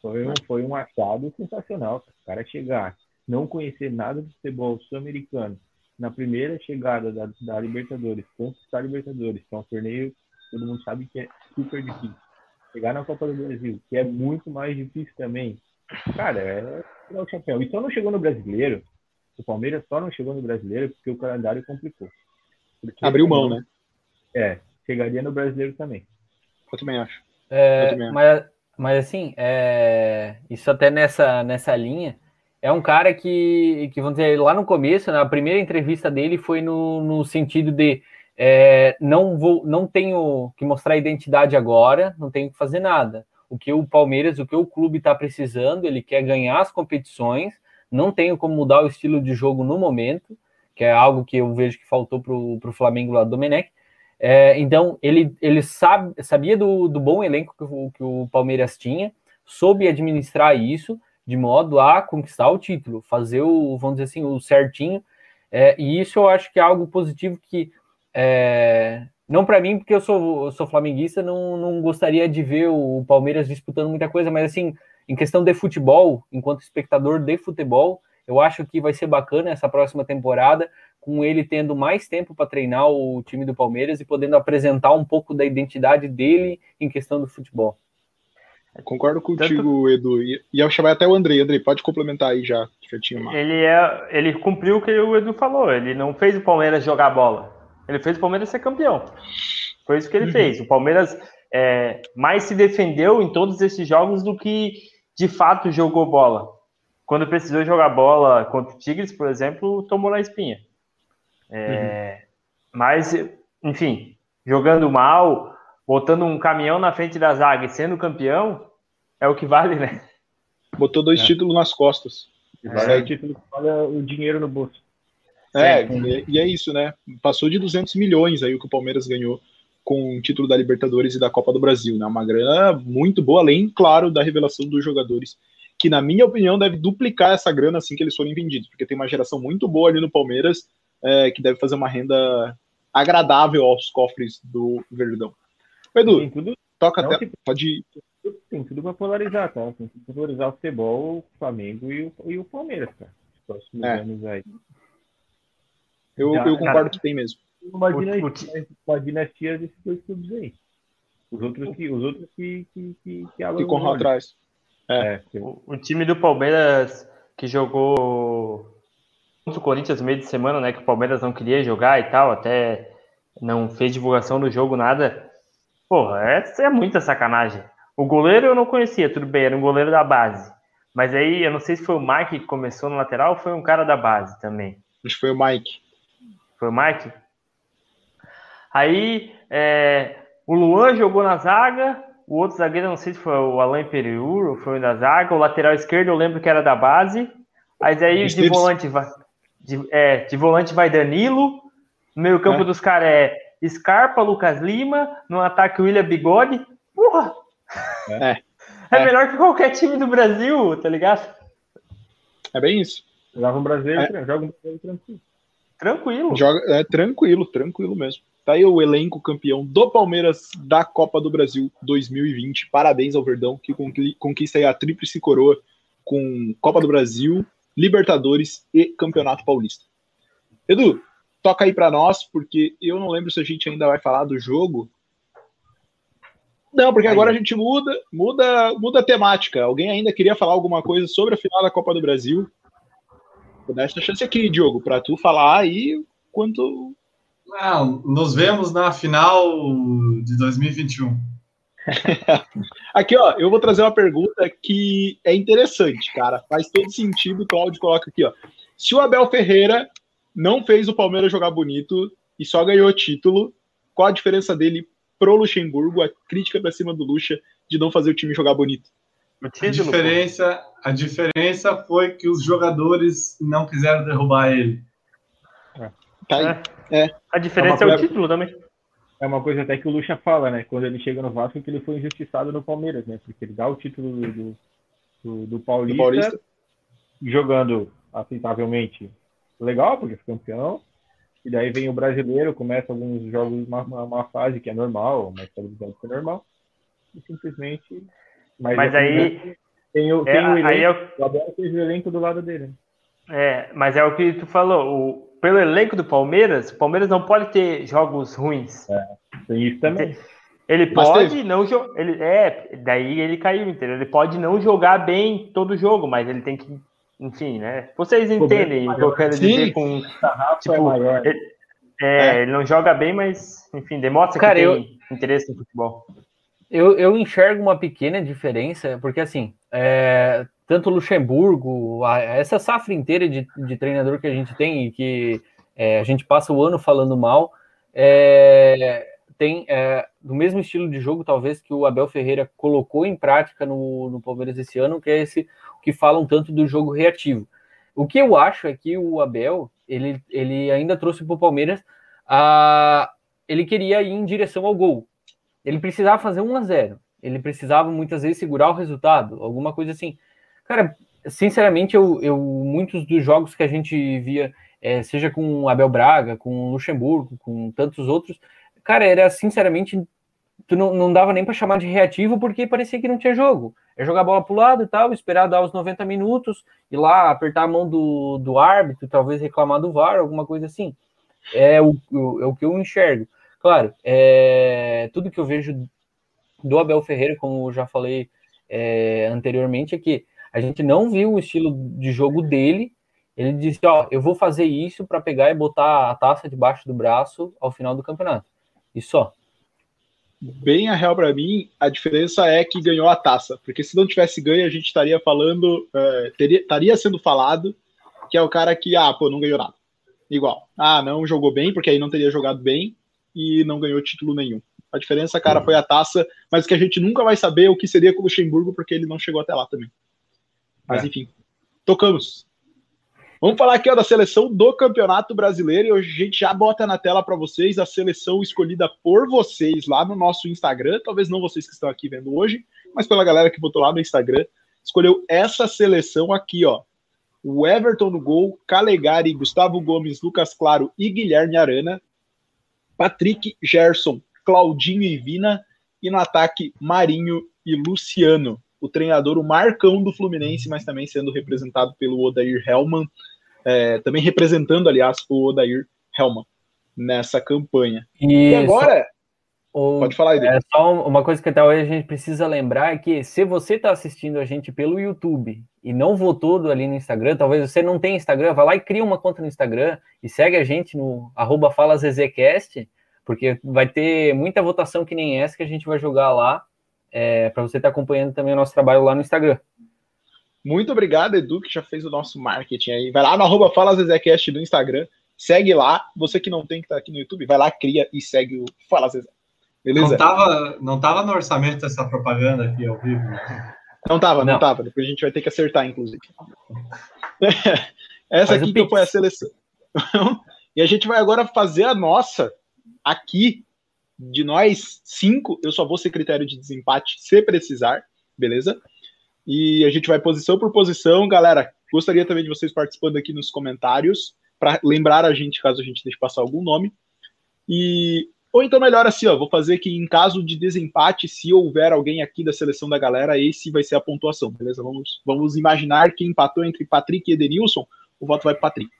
[SPEAKER 6] Foi um, foi um achado sensacional. cara. O cara chegar, não conhecer nada do futebol sul-americano, na primeira chegada da, da Libertadores, conquistar a Libertadores, que é um torneio, todo mundo sabe que é super difícil. Chegar na Copa do Brasil, que é muito mais difícil também. Cara, é tirar o chapéu. E só não chegou no brasileiro, o Palmeiras só não chegou no brasileiro porque o calendário complicou. Porque
[SPEAKER 2] Abriu mão, né?
[SPEAKER 6] É, chegaria no brasileiro também.
[SPEAKER 2] Eu também acho.
[SPEAKER 4] É,
[SPEAKER 2] Eu também acho.
[SPEAKER 4] mas, mas assim, é, isso até nessa, nessa linha, é um cara que, que, vamos dizer, lá no começo, na primeira entrevista dele foi no, no sentido de é, não, vou, não tenho que mostrar identidade agora, não tenho que fazer nada. O que o Palmeiras, o que o clube está precisando, ele quer ganhar as competições, não tenho como mudar o estilo de jogo no momento, que é algo que eu vejo que faltou para o Flamengo lá do Domenech. É, então, ele, ele sabe, sabia do, do bom elenco que o, que o Palmeiras tinha, soube administrar isso de modo a conquistar o título, fazer o, vamos dizer assim, o certinho. É, e isso eu acho que é algo positivo que, é, não para mim, porque eu sou, eu sou flamenguista, não, não gostaria de ver o Palmeiras disputando muita coisa, mas assim, em questão de futebol, enquanto espectador de futebol, eu acho que vai ser bacana essa próxima temporada, com ele tendo mais tempo para treinar o time do Palmeiras e podendo apresentar um pouco da identidade dele em questão do futebol.
[SPEAKER 2] Concordo contigo, Edu. E e eu chamar até o Andrei. Andrei, pode complementar aí já, que eu tinha uma.
[SPEAKER 5] Ele, é, ele cumpriu o que o Edu falou. Ele não fez o Palmeiras jogar bola. Ele fez o Palmeiras ser campeão. Foi isso que ele
[SPEAKER 2] Uhum.
[SPEAKER 5] fez. O Palmeiras é, mais se defendeu em todos esses jogos do que de fato jogou bola. Quando precisou jogar bola contra o Tigres, por exemplo, tomou na espinha. É, Mas, enfim, jogando mal, botando um caminhão na frente da zaga e sendo campeão, é o que vale, né?
[SPEAKER 2] Botou dois
[SPEAKER 6] É.
[SPEAKER 2] títulos nas costas.
[SPEAKER 6] E vale o título que olha o dinheiro no bolso.
[SPEAKER 2] É, e, e é isso, né? Passou de 200 milhões aí o que o Palmeiras ganhou com o título da Libertadores e da Copa do Brasil, né? Uma grana muito boa, além, claro, da revelação dos jogadores, que na minha opinião deve duplicar essa grana assim que eles forem vendidos, porque tem uma geração muito boa ali no Palmeiras é, que deve fazer uma renda agradável aos cofres do Verdão. Edu,
[SPEAKER 6] Tem tudo,
[SPEAKER 2] toca
[SPEAKER 6] não
[SPEAKER 2] até.
[SPEAKER 6] que-
[SPEAKER 2] Pode ir.
[SPEAKER 6] tem tudo pra polarizar, tá? Tem tudo pra polarizar o futebol, o Flamengo e o, e o Palmeiras, cara. Os próximos
[SPEAKER 2] É.
[SPEAKER 6] anos aí.
[SPEAKER 2] Eu,
[SPEAKER 6] Já,
[SPEAKER 2] eu
[SPEAKER 6] cara.
[SPEAKER 2] concordo que tem mesmo.
[SPEAKER 6] Uma, dinastia, uma dinastia desses dois clubes aí. Os outros que, os outros que, que, que, que
[SPEAKER 2] Que atrás.
[SPEAKER 6] É, que-
[SPEAKER 5] O, o time do Palmeiras que jogou contra o Corinthians no meio de semana, né? Que o Palmeiras não queria jogar e tal, até não fez divulgação do jogo, nada. Porra, essa é muita sacanagem. O goleiro eu não conhecia, tudo bem, era um goleiro da base. Mas aí, eu não sei se foi o Mike que começou no lateral ou foi um cara da base também.
[SPEAKER 2] Acho que foi o Mike.
[SPEAKER 5] Foi o Mike? Aí, é, o Luan jogou na zaga, o outro zagueiro, não sei se foi o Alain Periur ou foi o da zaga, o lateral esquerdo eu lembro que era da base, mas aí de volante vai, de, é, de volante vai Danilo, no meio campo é. dos caras é Scarpa, Lucas Lima, no ataque William Bigode, porra! É. é. é melhor que qualquer time do Brasil, tá ligado?
[SPEAKER 2] É bem isso.
[SPEAKER 6] Joga um brasileiro, é. joga um brasileiro tranquilo.
[SPEAKER 5] Tranquilo.
[SPEAKER 2] Joga, é tranquilo, tranquilo mesmo. Tá aí o elenco campeão do Palmeiras da Copa do Brasil 2020. Parabéns ao Verdão, que conquista aí a tríplice coroa com Copa do Brasil, Libertadores e Campeonato Paulista. Edu, toca aí para nós, porque eu não lembro se a gente ainda vai falar do jogo. Não, porque agora a gente muda, muda, muda a temática. Alguém ainda queria falar alguma coisa sobre a final da Copa do Brasil? Vou dar essa chance aqui, Diogo, para tu falar aí quanto
[SPEAKER 3] não, nos vemos na final de 2021.
[SPEAKER 2] Aqui, ó, eu vou trazer uma pergunta que é interessante, cara. Faz todo sentido. O Claudio coloca aqui, ó. Se o Abel Ferreira não fez o Palmeiras jogar bonito e só ganhou título, qual a diferença dele pro Luxemburgo? A crítica pra cima do Luxa de não fazer o time jogar bonito.
[SPEAKER 3] A diferença, a diferença foi que os jogadores não quiseram derrubar ele.
[SPEAKER 5] Tá aí. É. É. A diferença é, é o título também.
[SPEAKER 6] É uma coisa até que o Lucha fala, né? Quando ele chega no Vasco, que ele foi injustiçado no Palmeiras, né? Porque ele dá o título do, do, do Paulista, do Paulista, jogando aceitavelmente legal, porque foi campeão. E daí vem o brasileiro, começa alguns jogos uma, uma, uma fase que é normal, uma estabilidade que é normal. E simplesmente.
[SPEAKER 5] Mas, mas aí.
[SPEAKER 6] Tem o, é, tem o elenco, aí eu... o Abel fez o elenco do lado dele.
[SPEAKER 5] É, mas é o que tu falou. O, pelo elenco do Palmeiras, o Palmeiras não pode ter jogos ruins. É,
[SPEAKER 6] tem isso também.
[SPEAKER 5] Ele pode não jogar. Ele, é, daí ele caiu, entendeu? Ele pode não jogar bem todo jogo, mas ele tem que. Enfim, né? Vocês entendem o que eu quero dizer Sim. com. Tipo, é, maior. Ele, é, é, ele não joga bem, mas, enfim, demonstra Cara, que eu, tem interesse no futebol.
[SPEAKER 4] Eu, eu enxergo uma pequena diferença, porque assim, é, tanto Luxemburgo, a, essa safra inteira de, de, treinador que a gente tem e que é, a gente passa o ano falando mal, é, tem é, do mesmo estilo de jogo, talvez, que o Abel Ferreira colocou em prática no, no Palmeiras esse ano, que é esse que falam tanto do jogo reativo. O que eu acho é que o Abel, ele, ele ainda trouxe para o Palmeiras, a, ele queria ir em direção ao gol. Ele precisava fazer 1 a 0 ele precisava muitas vezes segurar o resultado, alguma coisa assim. Cara, sinceramente, eu, eu muitos dos jogos que a gente via, é, seja com Abel Braga, com Luxemburgo, com tantos outros, cara, era sinceramente, tu não, não dava nem para chamar de reativo porque parecia que não tinha jogo. É jogar a bola pro lado e tal, esperar dar os 90 minutos, ir lá apertar a mão do, do árbitro, talvez reclamar do VAR, alguma coisa assim. É o, o, é o que eu enxergo. Claro, é, tudo que eu vejo do Abel Ferreira, como já falei é, anteriormente, é que a gente não viu o estilo de jogo dele. Ele disse: Ó, eu vou fazer isso para pegar e botar a taça debaixo do braço ao final do campeonato. E só.
[SPEAKER 2] Bem a real para mim, a diferença é que ganhou a taça. Porque se não tivesse ganho, a gente estaria falando, é, teria, estaria sendo falado que é o cara que, ah, pô, não ganhou nada. Igual. Ah, não jogou bem, porque aí não teria jogado bem e não ganhou título nenhum. A diferença, cara, foi a taça, mas que a gente nunca vai saber o que seria com o Luxemburgo, porque ele não chegou até lá também. Mas é. enfim, tocamos. Vamos falar aqui ó, da seleção do Campeonato Brasileiro e hoje a gente já bota na tela para vocês a seleção escolhida por vocês lá no nosso Instagram. Talvez não vocês que estão aqui vendo hoje, mas pela galera que botou lá no Instagram, escolheu essa seleção aqui, ó. O Everton no gol, Calegari, Gustavo Gomes, Lucas Claro e Guilherme Arana, Patrick, Gerson, Claudinho e Vina, e no ataque Marinho e Luciano o treinador, o Marcão do Fluminense, mas também sendo representado pelo Odair Hellman, é, também representando, aliás, o Odair Hellman nessa campanha.
[SPEAKER 4] E, e agora. O, Pode falar aí. É só uma coisa que talvez a gente precisa lembrar é que se você está assistindo a gente pelo YouTube e não votou ali no Instagram, talvez você não tenha Instagram, vai lá e cria uma conta no Instagram e segue a gente no arroba FalasEZCast, porque vai ter muita votação que nem essa que a gente vai jogar lá é, para você estar tá acompanhando também o nosso trabalho lá no Instagram.
[SPEAKER 2] Muito obrigado, Edu, que já fez o nosso marketing aí. Vai lá no arroba Fala Zezecast do Instagram, segue lá. Você que não tem que estar tá aqui no YouTube, vai lá, cria e segue o Fala Zezé. Beleza?
[SPEAKER 3] Não tava, não tava no orçamento essa propaganda aqui ao vivo. Né?
[SPEAKER 2] Não tava, não,
[SPEAKER 4] Não.
[SPEAKER 2] tava. Depois a gente vai ter que acertar, inclusive. Essa
[SPEAKER 4] Faz
[SPEAKER 2] aqui que foi a seleção. e a gente vai agora fazer a nossa aqui. De nós cinco, eu só vou ser critério de desempate se precisar, beleza? E a gente vai posição por posição. Galera, gostaria também de vocês participando aqui nos comentários para lembrar a gente caso a gente deixe passar algum nome. E ou então melhor assim, ó, vou fazer que em caso de desempate, se houver alguém aqui da seleção da galera, esse vai ser a pontuação, beleza? Vamos, vamos imaginar que empatou entre Patrick e Edenilson, o voto vai para Patrick.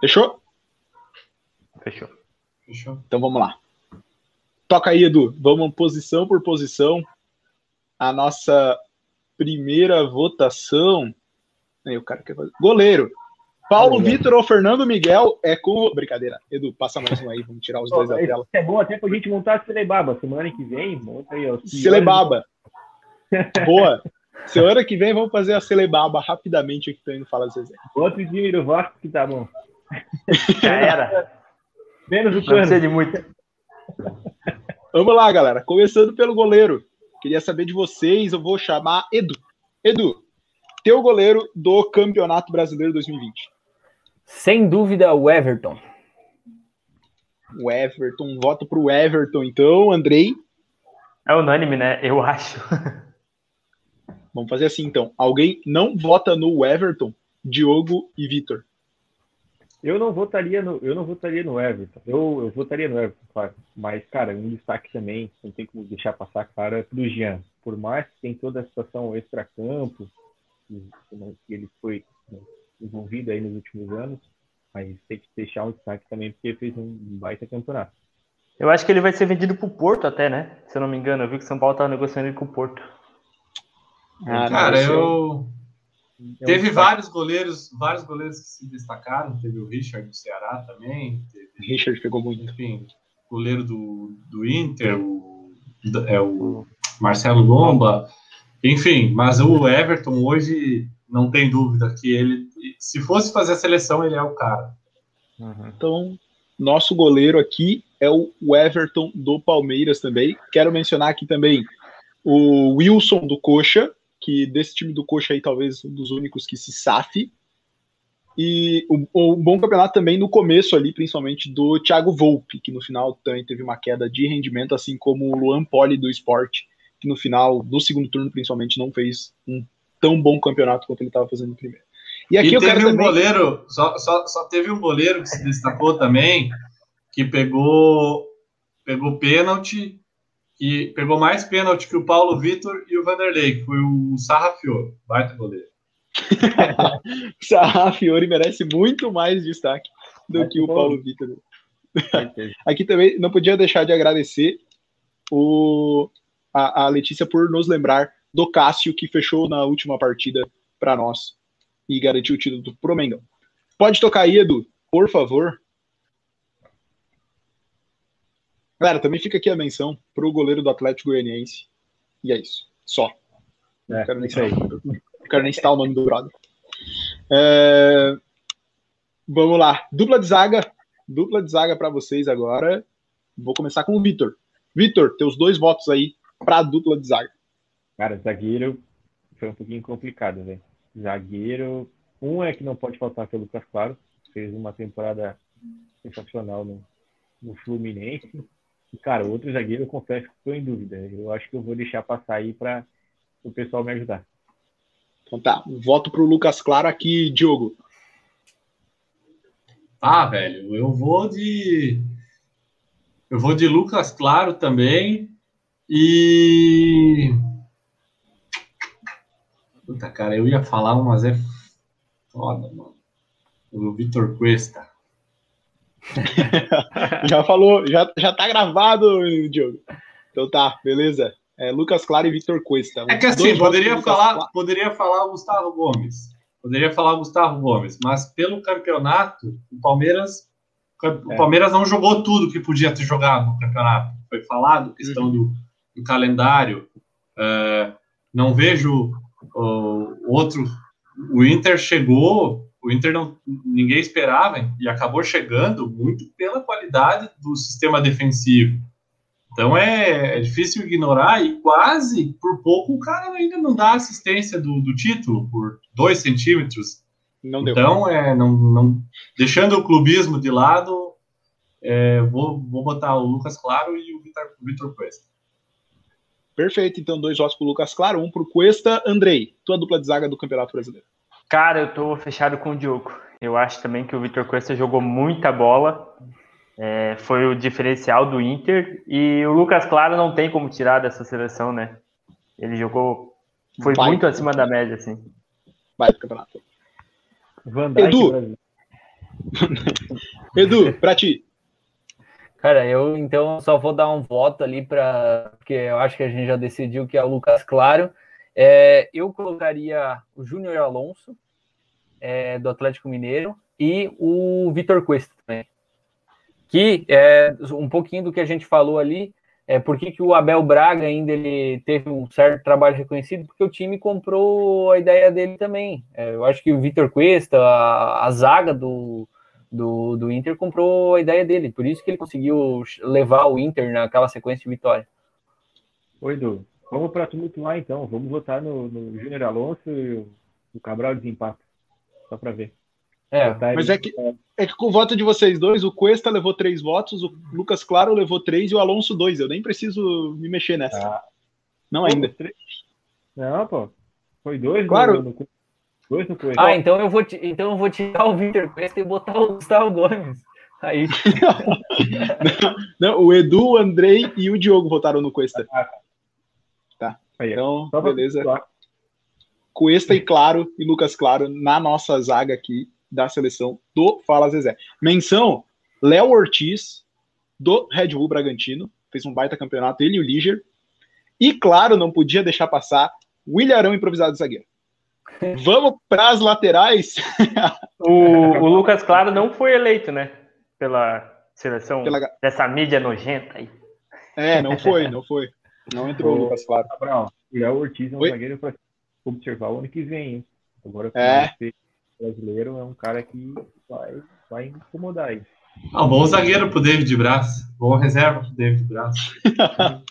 [SPEAKER 2] Fechou?
[SPEAKER 5] Fechou.
[SPEAKER 3] Fechou?
[SPEAKER 2] Então vamos lá. Toca aí, Edu. Vamos posição por posição. A nossa primeira votação. Aí, o cara quer fazer. Goleiro. Paulo. Vitor ou Fernando Miguel é com. Brincadeira. Edu, passa mais um aí. Vamos tirar os dois da tela.
[SPEAKER 6] Isso é bom até pra gente montar a Celebaba. Semana que vem, monta aí, ó.
[SPEAKER 2] Celebaba. Boa. Semana que vem vamos fazer a Celebaba rapidamente aqui também no Fala Zezé.
[SPEAKER 6] Outro time do Vasco que tá bom.
[SPEAKER 5] Já era.
[SPEAKER 6] Menos o
[SPEAKER 5] Não precisa
[SPEAKER 6] cano.
[SPEAKER 5] de muito.
[SPEAKER 2] Vamos lá, galera. Começando pelo goleiro. Queria saber de vocês. Eu vou chamar Edu. Edu, teu goleiro do Campeonato Brasileiro 2020.
[SPEAKER 4] Sem dúvida, o Everton.
[SPEAKER 2] O Everton, voto pro Everton, então. Andrei,
[SPEAKER 5] É unânime, né? Eu acho.
[SPEAKER 2] vamos fazer assim, então. Alguém não vota no Everton, Diogo e Vitor.
[SPEAKER 6] Eu não votaria no, eu não votaria no Everton. Eu, eu votaria no Everton, claro. Mas, cara, um destaque também, não tem como deixar passar claro, é pro Jean. Por mais que tem toda a situação extra-campo, que que ele foi né, envolvido aí nos últimos anos, mas tem que deixar um destaque também, porque fez um baita campeonato.
[SPEAKER 5] Eu acho que ele vai ser vendido pro Porto até, né? Se eu não me engano, eu vi que o São Paulo tava negociando ele com o Porto.
[SPEAKER 2] Ah,
[SPEAKER 3] Cara,
[SPEAKER 2] não,
[SPEAKER 3] eu.
[SPEAKER 6] É um
[SPEAKER 3] Teve
[SPEAKER 6] destaque.
[SPEAKER 3] vários goleiros, vários goleiros que se destacaram. Teve o Richard do Ceará também. Teve,
[SPEAKER 2] Richard pegou muito.
[SPEAKER 3] enfim, goleiro do, do Inter, o, é o Marcelo Lomba. Enfim, mas o Everton hoje não tem dúvida que ele, se fosse fazer a seleção, ele é o cara.
[SPEAKER 2] Então, nosso goleiro aqui é o Everton do Palmeiras também. Quero mencionar aqui também o Wilson do Coxa, que desse time do Coxa aí talvez um dos únicos que se safe. E o, o bom campeonato também no começo ali, principalmente do Thiago Volpe, que no final também teve uma queda de rendimento, assim como o Luan Poli do esporte, que no final, do segundo turno principalmente, não fez um tão bom campeonato quanto ele estava fazendo no primeiro. E aqui
[SPEAKER 3] e
[SPEAKER 2] eu
[SPEAKER 3] teve
[SPEAKER 2] quero
[SPEAKER 3] um
[SPEAKER 2] também...
[SPEAKER 3] goleiro, só, só, só teve um goleiro que se destacou também, que pegou, pegou pênalti, que pegou mais pênalti que o Paulo Vitor e o Vanderlei, que foi o Sarrafior, baita goleiro.
[SPEAKER 2] Sarra Fiore merece muito mais destaque do
[SPEAKER 6] Mas
[SPEAKER 2] que o
[SPEAKER 6] bom.
[SPEAKER 2] Paulo Vitor. Aqui também não podia deixar de agradecer o, a, a Letícia por nos lembrar do Cássio, que fechou na última partida para nós e garantiu o título do Pro Mengão. Pode tocar aí, Edu, por favor. Galera, também fica aqui a menção pro goleiro do Atlético Goianiense. E é isso. Só. Não
[SPEAKER 6] É,
[SPEAKER 2] quero nem citar, não quero nem citar o nome do brother. É, Vamos lá. Dupla de zaga. Dupla de zaga para vocês agora. Vou começar com o Vitor. Vitor, teus dois votos aí para dupla de zaga.
[SPEAKER 6] Cara, zagueiro foi um pouquinho complicado, velho. Zagueiro, um é que não pode faltar que é o Lucas Claro, fez uma temporada sensacional no, no Fluminense. E, cara, outro zagueiro, eu confesso que estou em dúvida. Eu acho que eu vou deixar passar aí para o pessoal me ajudar.
[SPEAKER 2] Então tá, voto pro Lucas Claro aqui, Diogo.
[SPEAKER 3] Ah, velho, eu vou de. Eu vou de Lucas Claro também. E. Puta, cara, eu ia falar, mas é foda, mano. O Vitor Cuesta.
[SPEAKER 2] Já falou, já, já tá gravado, Diogo. Então tá, beleza. É, Lucas Claro e Vitor Cuesta.
[SPEAKER 3] É que assim, poderia falar,
[SPEAKER 2] Claro.
[SPEAKER 3] poderia falar o Gustavo Gomes. Poderia falar o Gustavo Gomes, mas pelo campeonato, o Palmeiras. O
[SPEAKER 6] É.
[SPEAKER 3] Palmeiras não jogou tudo que podia ter jogado no campeonato. Foi falado, questão do, do calendário. É, não vejo o outro. O Inter chegou, o Inter não, ninguém esperava e acabou chegando muito pela qualidade do sistema defensivo. Então é, é, difícil ignorar e quase por pouco o cara ainda não dá assistência do, do título, por dois centímetros. Não deu. Então, é, não, não, deixando o clubismo de lado, é, vou, vou botar o Lucas Claro e o Vitor Cuesta.
[SPEAKER 2] Perfeito, então dois votos para o Lucas Claro, um para o Cuesta. Andrei, tua dupla de zaga do Campeonato Brasileiro.
[SPEAKER 5] Cara, eu tô fechado com o Diogo. Eu acho também que o Vitor Cuesta jogou muita bola, é, foi o diferencial do Inter e o Lucas Claro não tem como tirar dessa seleção, né? Ele jogou, foi Vai. muito acima da média, assim.
[SPEAKER 2] Vai pro campeonato. Edu, Edu, pra ti.
[SPEAKER 4] Cara, eu então só vou dar um voto ali para. Porque eu acho que a gente já decidiu que é o Lucas Claro. É, eu colocaria o Júnior Alonso, é, do Atlético Mineiro, e o Vitor Cuesta também. Que é um pouquinho do que a gente falou ali. É, por que, o Abel Braga ainda ele teve um certo trabalho reconhecido? Porque o time comprou a ideia dele também. É, eu acho que o Vitor Cuesta, a, a zaga do, do, do Inter comprou a ideia dele, por isso que ele conseguiu levar o Inter naquela sequência de vitória.
[SPEAKER 6] Oi, Edu. Vamos para tumultuar então. Vamos votar no, no Júnior Alonso e o Cabral desempata. Só para ver.
[SPEAKER 2] É, mas é que, é que com o voto de vocês dois, o Cuesta levou três votos, o Lucas Claro levou três e o Alonso dois. Eu nem preciso me mexer nessa. Ah. Não ainda.
[SPEAKER 6] Não, pô. Foi dois
[SPEAKER 2] claro. no, no,
[SPEAKER 4] Dois no Cuesta. Ah, então eu vou, então eu vou tirar o Victor Cuesta e botar o Gustavo Gomes. Aí.
[SPEAKER 2] não, não, o Edu, o Andrei e o Diogo votaram no Cuesta. Ah, tá. Aí, então, beleza. Cuesta e Claro e Lucas Claro na nossa zaga aqui da seleção do Fala Zezé. Menção: Léo Ortiz, do Red Bull Bragantino, fez um baita campeonato, ele e o Liger. E claro, não podia deixar passar William Arão, improvisado zagueiro. Vamos para as laterais.
[SPEAKER 5] o, o, Lucas Claro não foi eleito, né? Pela seleção Pela... dessa mídia nojenta aí.
[SPEAKER 2] É, não foi, não foi. Não entrou o Lucas Claro.
[SPEAKER 6] o Léo Ortiz é um Oi? zagueiro para observar o ano que vem, hein? Agora
[SPEAKER 2] é.
[SPEAKER 6] o brasileiro é um cara que vai, vai incomodar aí.
[SPEAKER 3] Ah, bom zagueiro pro David Braz. Bom reserva pro David Braz.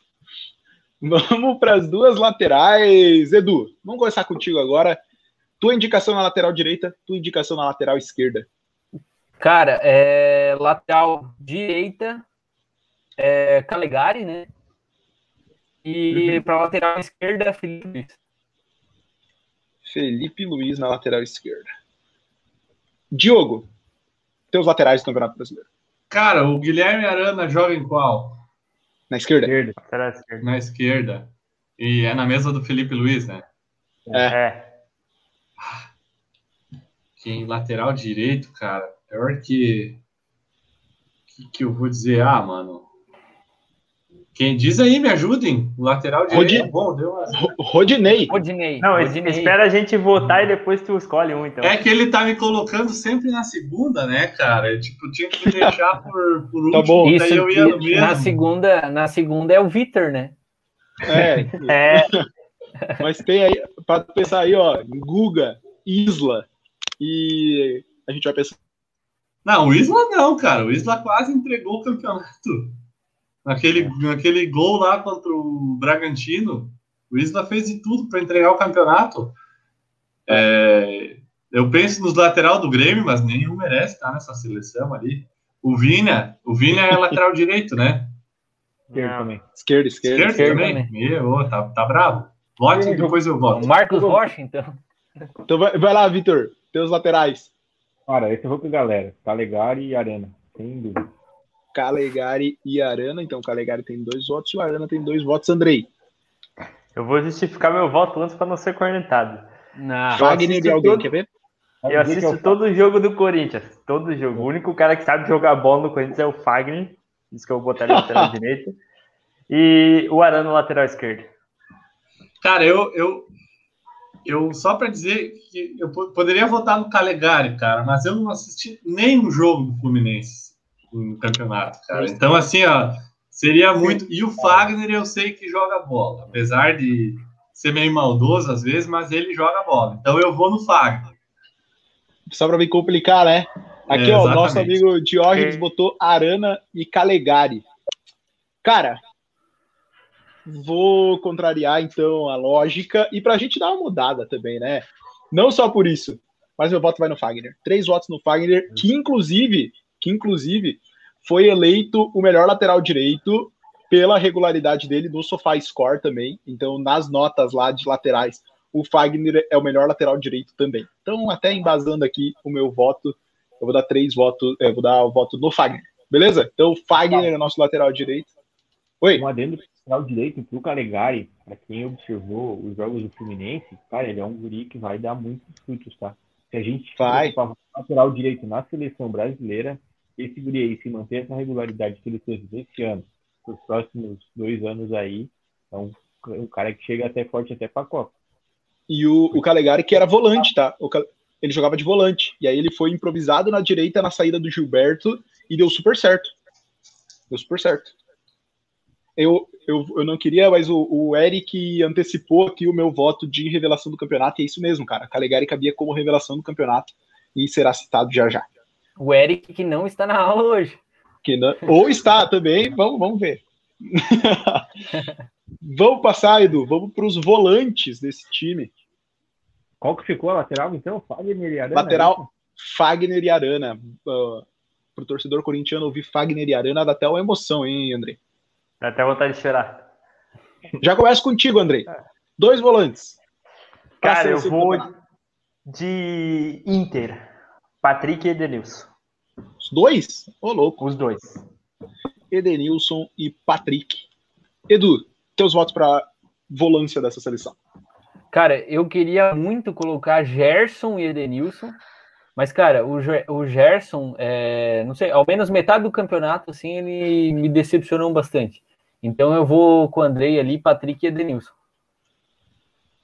[SPEAKER 2] vamos para as duas laterais. Edu, vamos começar contigo agora. Tua indicação na lateral direita, tua indicação na lateral esquerda.
[SPEAKER 4] Cara, é, lateral direita, é, Calegari, né? E uhum. para lateral esquerda, Felipe Luiz.
[SPEAKER 2] Felipe Luiz na lateral esquerda. Diogo, teus laterais do Campeonato Brasileiro.
[SPEAKER 3] Cara, o Guilherme Arana joga em qual?
[SPEAKER 2] Na esquerda?
[SPEAKER 3] esquerda. Na esquerda. E é na mesa do Felipe Luiz, né?
[SPEAKER 2] É. é.
[SPEAKER 3] Que em lateral direito, cara, pior que. que. que eu vou dizer? Ah, mano. Quem diz aí, me ajudem. O lateral direito é bom, deu uma...
[SPEAKER 2] Rodinei.
[SPEAKER 5] Rodinei. Não, Rodinei. espera a gente votar e depois tu escolhe um, então.
[SPEAKER 3] É que ele tá me colocando sempre na segunda, né, cara? Tipo, tinha que me deixar por, por tá último,
[SPEAKER 4] bom. Isso, eu ia no mesmo. Na segunda, na segunda é o Vitor, né?
[SPEAKER 2] É. é. Mas tem aí, para pensar aí, ó, Guga, Isla, e a gente vai pensar.
[SPEAKER 3] Não, o Isla não, cara. O Isla quase entregou o campeonato. Naquele, naquele gol lá contra o Bragantino, o Isla fez de tudo para entregar o campeonato. É, eu penso nos lateral do Grêmio, mas nenhum merece estar nessa seleção ali. O Vina, o Vina é lateral direito, né?
[SPEAKER 2] Esquerdo também. Esquerdo,
[SPEAKER 3] esquerdo. Esquerdo, também. Meu, tá, tá bravo. Vote e depois eu voto.
[SPEAKER 4] Marcos Rocha, então.
[SPEAKER 2] Então vai, vai lá, Vitor. Teus laterais.
[SPEAKER 6] Cara, esse eu vou com a galera. Calegari e Arana. Sem dúvida.
[SPEAKER 2] Calegari e Arana. Então, Calegari tem dois votos e o Arana tem dois votos. Andrei.
[SPEAKER 5] Eu vou justificar meu voto antes para não ser cornetado.
[SPEAKER 2] Não. Wagner de alguém, todo... quer ver?
[SPEAKER 5] Eu assisto todo o jogo do Corinthians. Todo jogo. O único cara que sabe jogar bola no Corinthians é o Fagner. Isso que eu vou botar na lateral direita. E o Arana no lateral esquerdo.
[SPEAKER 3] Cara, eu, eu, eu só para dizer que eu poderia votar no Calegari, cara, mas eu não assisti nenhum jogo do Fluminense no campeonato, cara. Então, assim, ó, seria muito. E o Fagner eu sei que joga bola, apesar de ser meio maldoso às vezes, mas ele joga bola. Então eu vou no Fagner.
[SPEAKER 2] Só para me complicar, né? Aqui, é, ó, nosso amigo Diógenes botou Arana e Calegari. Cara, vou contrariar então a lógica e para a gente dar uma mudada também, né? Não só por isso, mas meu voto vai no Fagner. Três votos no Fagner, que inclusive, que inclusive foi eleito o melhor lateral direito pela regularidade dele no Sofá Score também. Então, nas notas lá de laterais, o Fagner é o melhor lateral direito também. Então, até embasando aqui o meu voto, eu vou dar três votos, eu vou dar o voto no Fagner. Beleza? Então, o Fagner é nosso lateral direito.
[SPEAKER 6] Oi. Um adendo lateral direito pro Calegari, para quem observou os jogos do Fluminense, cara, ele é um guri que vai dar muitos frutos, tá? Se a gente
[SPEAKER 2] vai
[SPEAKER 6] lateral direito na seleção brasileira, esse guri aí se manter essa regularidade que ele teve esse ano, os próximos dois anos aí, é um, um cara que chega até forte até para a Copa.
[SPEAKER 2] E o, o Calegari, que era volante, tá? O, ele jogava de volante. E aí ele foi improvisado na direita na saída do Gilberto e deu super certo. Deu super certo. Eu, eu, eu não queria, mas o, o Eric antecipou aqui o meu voto de revelação do campeonato, e é isso mesmo, cara. Calegari cabia como revelação do campeonato e será citado já já.
[SPEAKER 4] O Eric que não está na aula hoje.
[SPEAKER 2] Que não, ou está também, vamos, vamos ver. vamos passar, Edu, vamos para os volantes desse time.
[SPEAKER 6] Qual que ficou a lateral, então? Fagner e Arana?
[SPEAKER 2] Lateral, é Fagner e Arana. Uh, para o torcedor corintiano ouvir Fagner e Arana dá até uma emoção, hein, André?
[SPEAKER 5] Dá até vontade de chorar.
[SPEAKER 2] Já começo contigo, André. Dois volantes.
[SPEAKER 5] Cara, eu vou de Inter. Patrick e Edenilson.
[SPEAKER 2] Os dois? Ô, oh, louco.
[SPEAKER 5] Os dois.
[SPEAKER 2] Edenilson e Patrick. Edu, teus votos para volância dessa seleção.
[SPEAKER 4] Cara, eu queria muito colocar Gerson e Edenilson, mas, cara, o, o Gerson, é, não sei, ao menos metade do campeonato, assim, ele me decepcionou bastante. Então eu vou com o Andrei ali, Patrick e Edenilson.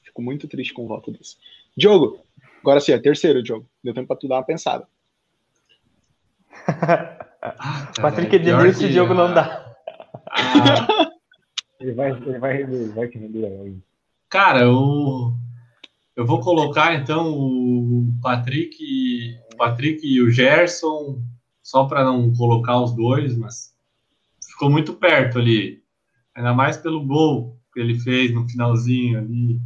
[SPEAKER 2] Fico muito triste com o voto desse. Diogo, agora sim, é terceiro, Diogo. Deu tempo pra tu dar uma pensada.
[SPEAKER 5] ah, Patrick e Edenilson e Diogo não dá.
[SPEAKER 6] Ah. ele vai, ele vai, ele vai te render aí.
[SPEAKER 3] Cara, eu, eu vou colocar então o Patrick, o Patrick e o Gerson, só para não colocar os dois, mas ficou muito perto ali. Ainda mais pelo gol que ele fez no finalzinho ali.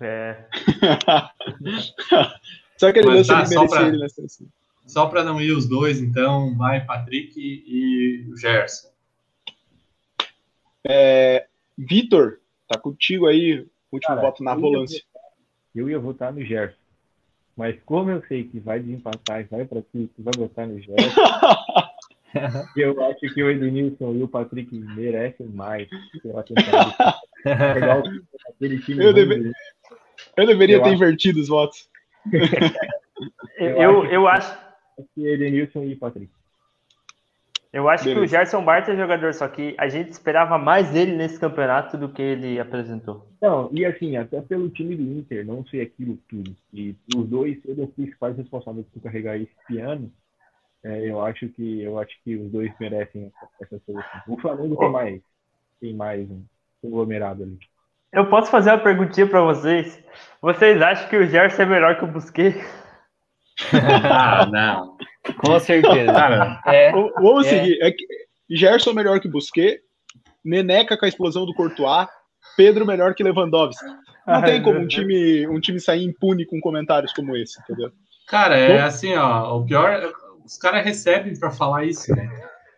[SPEAKER 5] É.
[SPEAKER 2] só que ele Mas, tá, só pra, ele
[SPEAKER 3] Só para não ir os dois, então, vai Patrick e o Gerson.
[SPEAKER 2] É, Vitor, tá contigo aí, último Cara, voto na volância.
[SPEAKER 6] Eu ia votar no Gerson. Mas como eu sei que vai desempatar e vai para ti, tu vai votar no Gerson. eu acho que o Edenilson e o Patrick merecem mais pela tentativa.
[SPEAKER 2] eu, deve... eu deveria eu ter acho... invertido os votos.
[SPEAKER 5] eu, eu, eu acho.
[SPEAKER 6] Que Edenilson e Patrick.
[SPEAKER 5] Eu acho Beleza. que o Gerson Bart é jogador, só que a gente esperava mais dele nesse campeonato do que ele apresentou.
[SPEAKER 6] Não, e assim, até pelo time do Inter, não sei aquilo tudo. E os dois serem os principais responsáveis por carregar esse ano, é, eu acho que eu acho que os dois merecem essa, solução. O Flamengo tem mais, tem mais um conglomerado ali.
[SPEAKER 5] Eu posso fazer uma perguntinha para vocês? Vocês acham que o Gerson é melhor que o Busquets?
[SPEAKER 3] ah, não.
[SPEAKER 4] Com certeza. Cara,
[SPEAKER 2] é, vamos é. seguir. É que Gerson é melhor que Busquets, Neneca com a explosão do Courtois, Pedro melhor que Lewandowski. Não Ai, tem como um time, um time sair impune com comentários como esse, entendeu?
[SPEAKER 3] Cara, é assim, ó, o pior, os caras recebem para falar isso, né?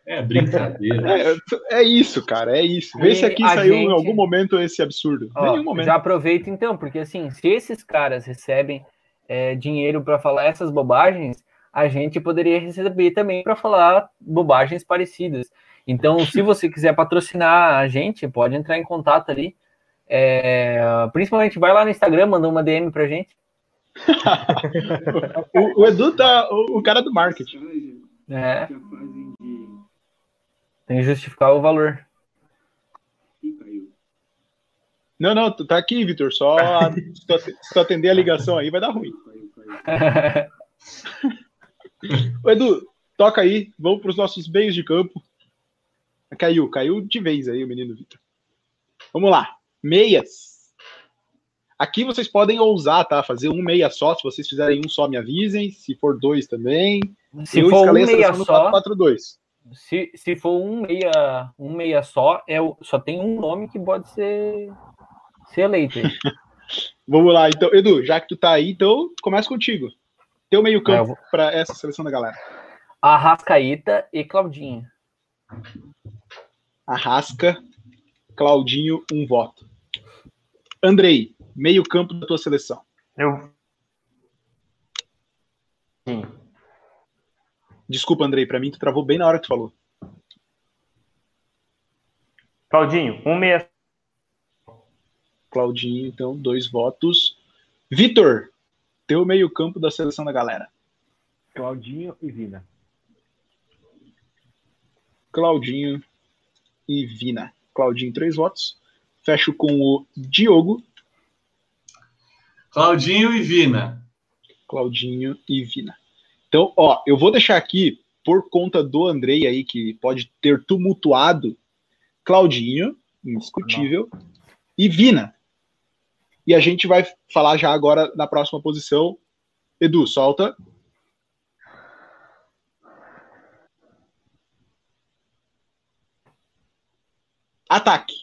[SPEAKER 3] É brincadeira.
[SPEAKER 2] É, é, isso, cara, é isso. Vê e se aqui saiu gente... em algum momento esse absurdo.
[SPEAKER 4] Ó, Nenhum momento. Já aproveita então, porque assim, se esses caras recebem é, dinheiro para falar essas bobagens, a gente poderia receber também para falar bobagens parecidas. Então, se você quiser patrocinar a gente, pode entrar em contato ali. É, principalmente vai lá no Instagram, manda uma DM pra gente.
[SPEAKER 2] O, o, Edu tá o, o, cara do marketing.
[SPEAKER 4] É. Tem que justificar o valor.
[SPEAKER 2] Não, não, tá aqui, Vitor. Só se tu atender a ligação aí vai dar ruim. Ô, Edu, toca aí. Vamos para os nossos meios de campo. Caiu, caiu de vez aí o menino Vitor. Vamos lá. Meias. Aqui vocês podem ousar, tá? Fazer um meia só. Se vocês fizerem um só, me avisem. Se for dois também.
[SPEAKER 4] Se Eu for um meia só. 4, 4, 2. se, se for um meia, um meia só, é só tem um nome que pode ser, ser eleito.
[SPEAKER 2] Vamos lá, então, Edu, já que tu tá aí, então começa contigo. Teu meio campo
[SPEAKER 4] Ah, vou...
[SPEAKER 2] para essa seleção da galera.
[SPEAKER 4] Arrascaíta e Claudinho.
[SPEAKER 2] Arrasca, Claudinho, um voto. Andrei, meio campo da tua seleção.
[SPEAKER 5] Eu. Sim.
[SPEAKER 2] Desculpa, Andrei, para mim tu travou bem na hora que tu falou.
[SPEAKER 5] Claudinho, um meia.
[SPEAKER 2] Claudinho, então, dois votos. Vitor, teu meio campo da seleção da galera.
[SPEAKER 6] Claudinho e Vina.
[SPEAKER 2] Claudinho e Vina. Claudinho, três votos. Fecho com o Diogo.
[SPEAKER 3] Claudinho e Vina.
[SPEAKER 2] Claudinho e Vina. Então, ó, eu vou deixar aqui, por conta do Andrei aí, que pode ter tumultuado, Claudinho, indiscutível, e Vina. E a gente vai falar já agora na próxima posição. Edu, solta. Ataque.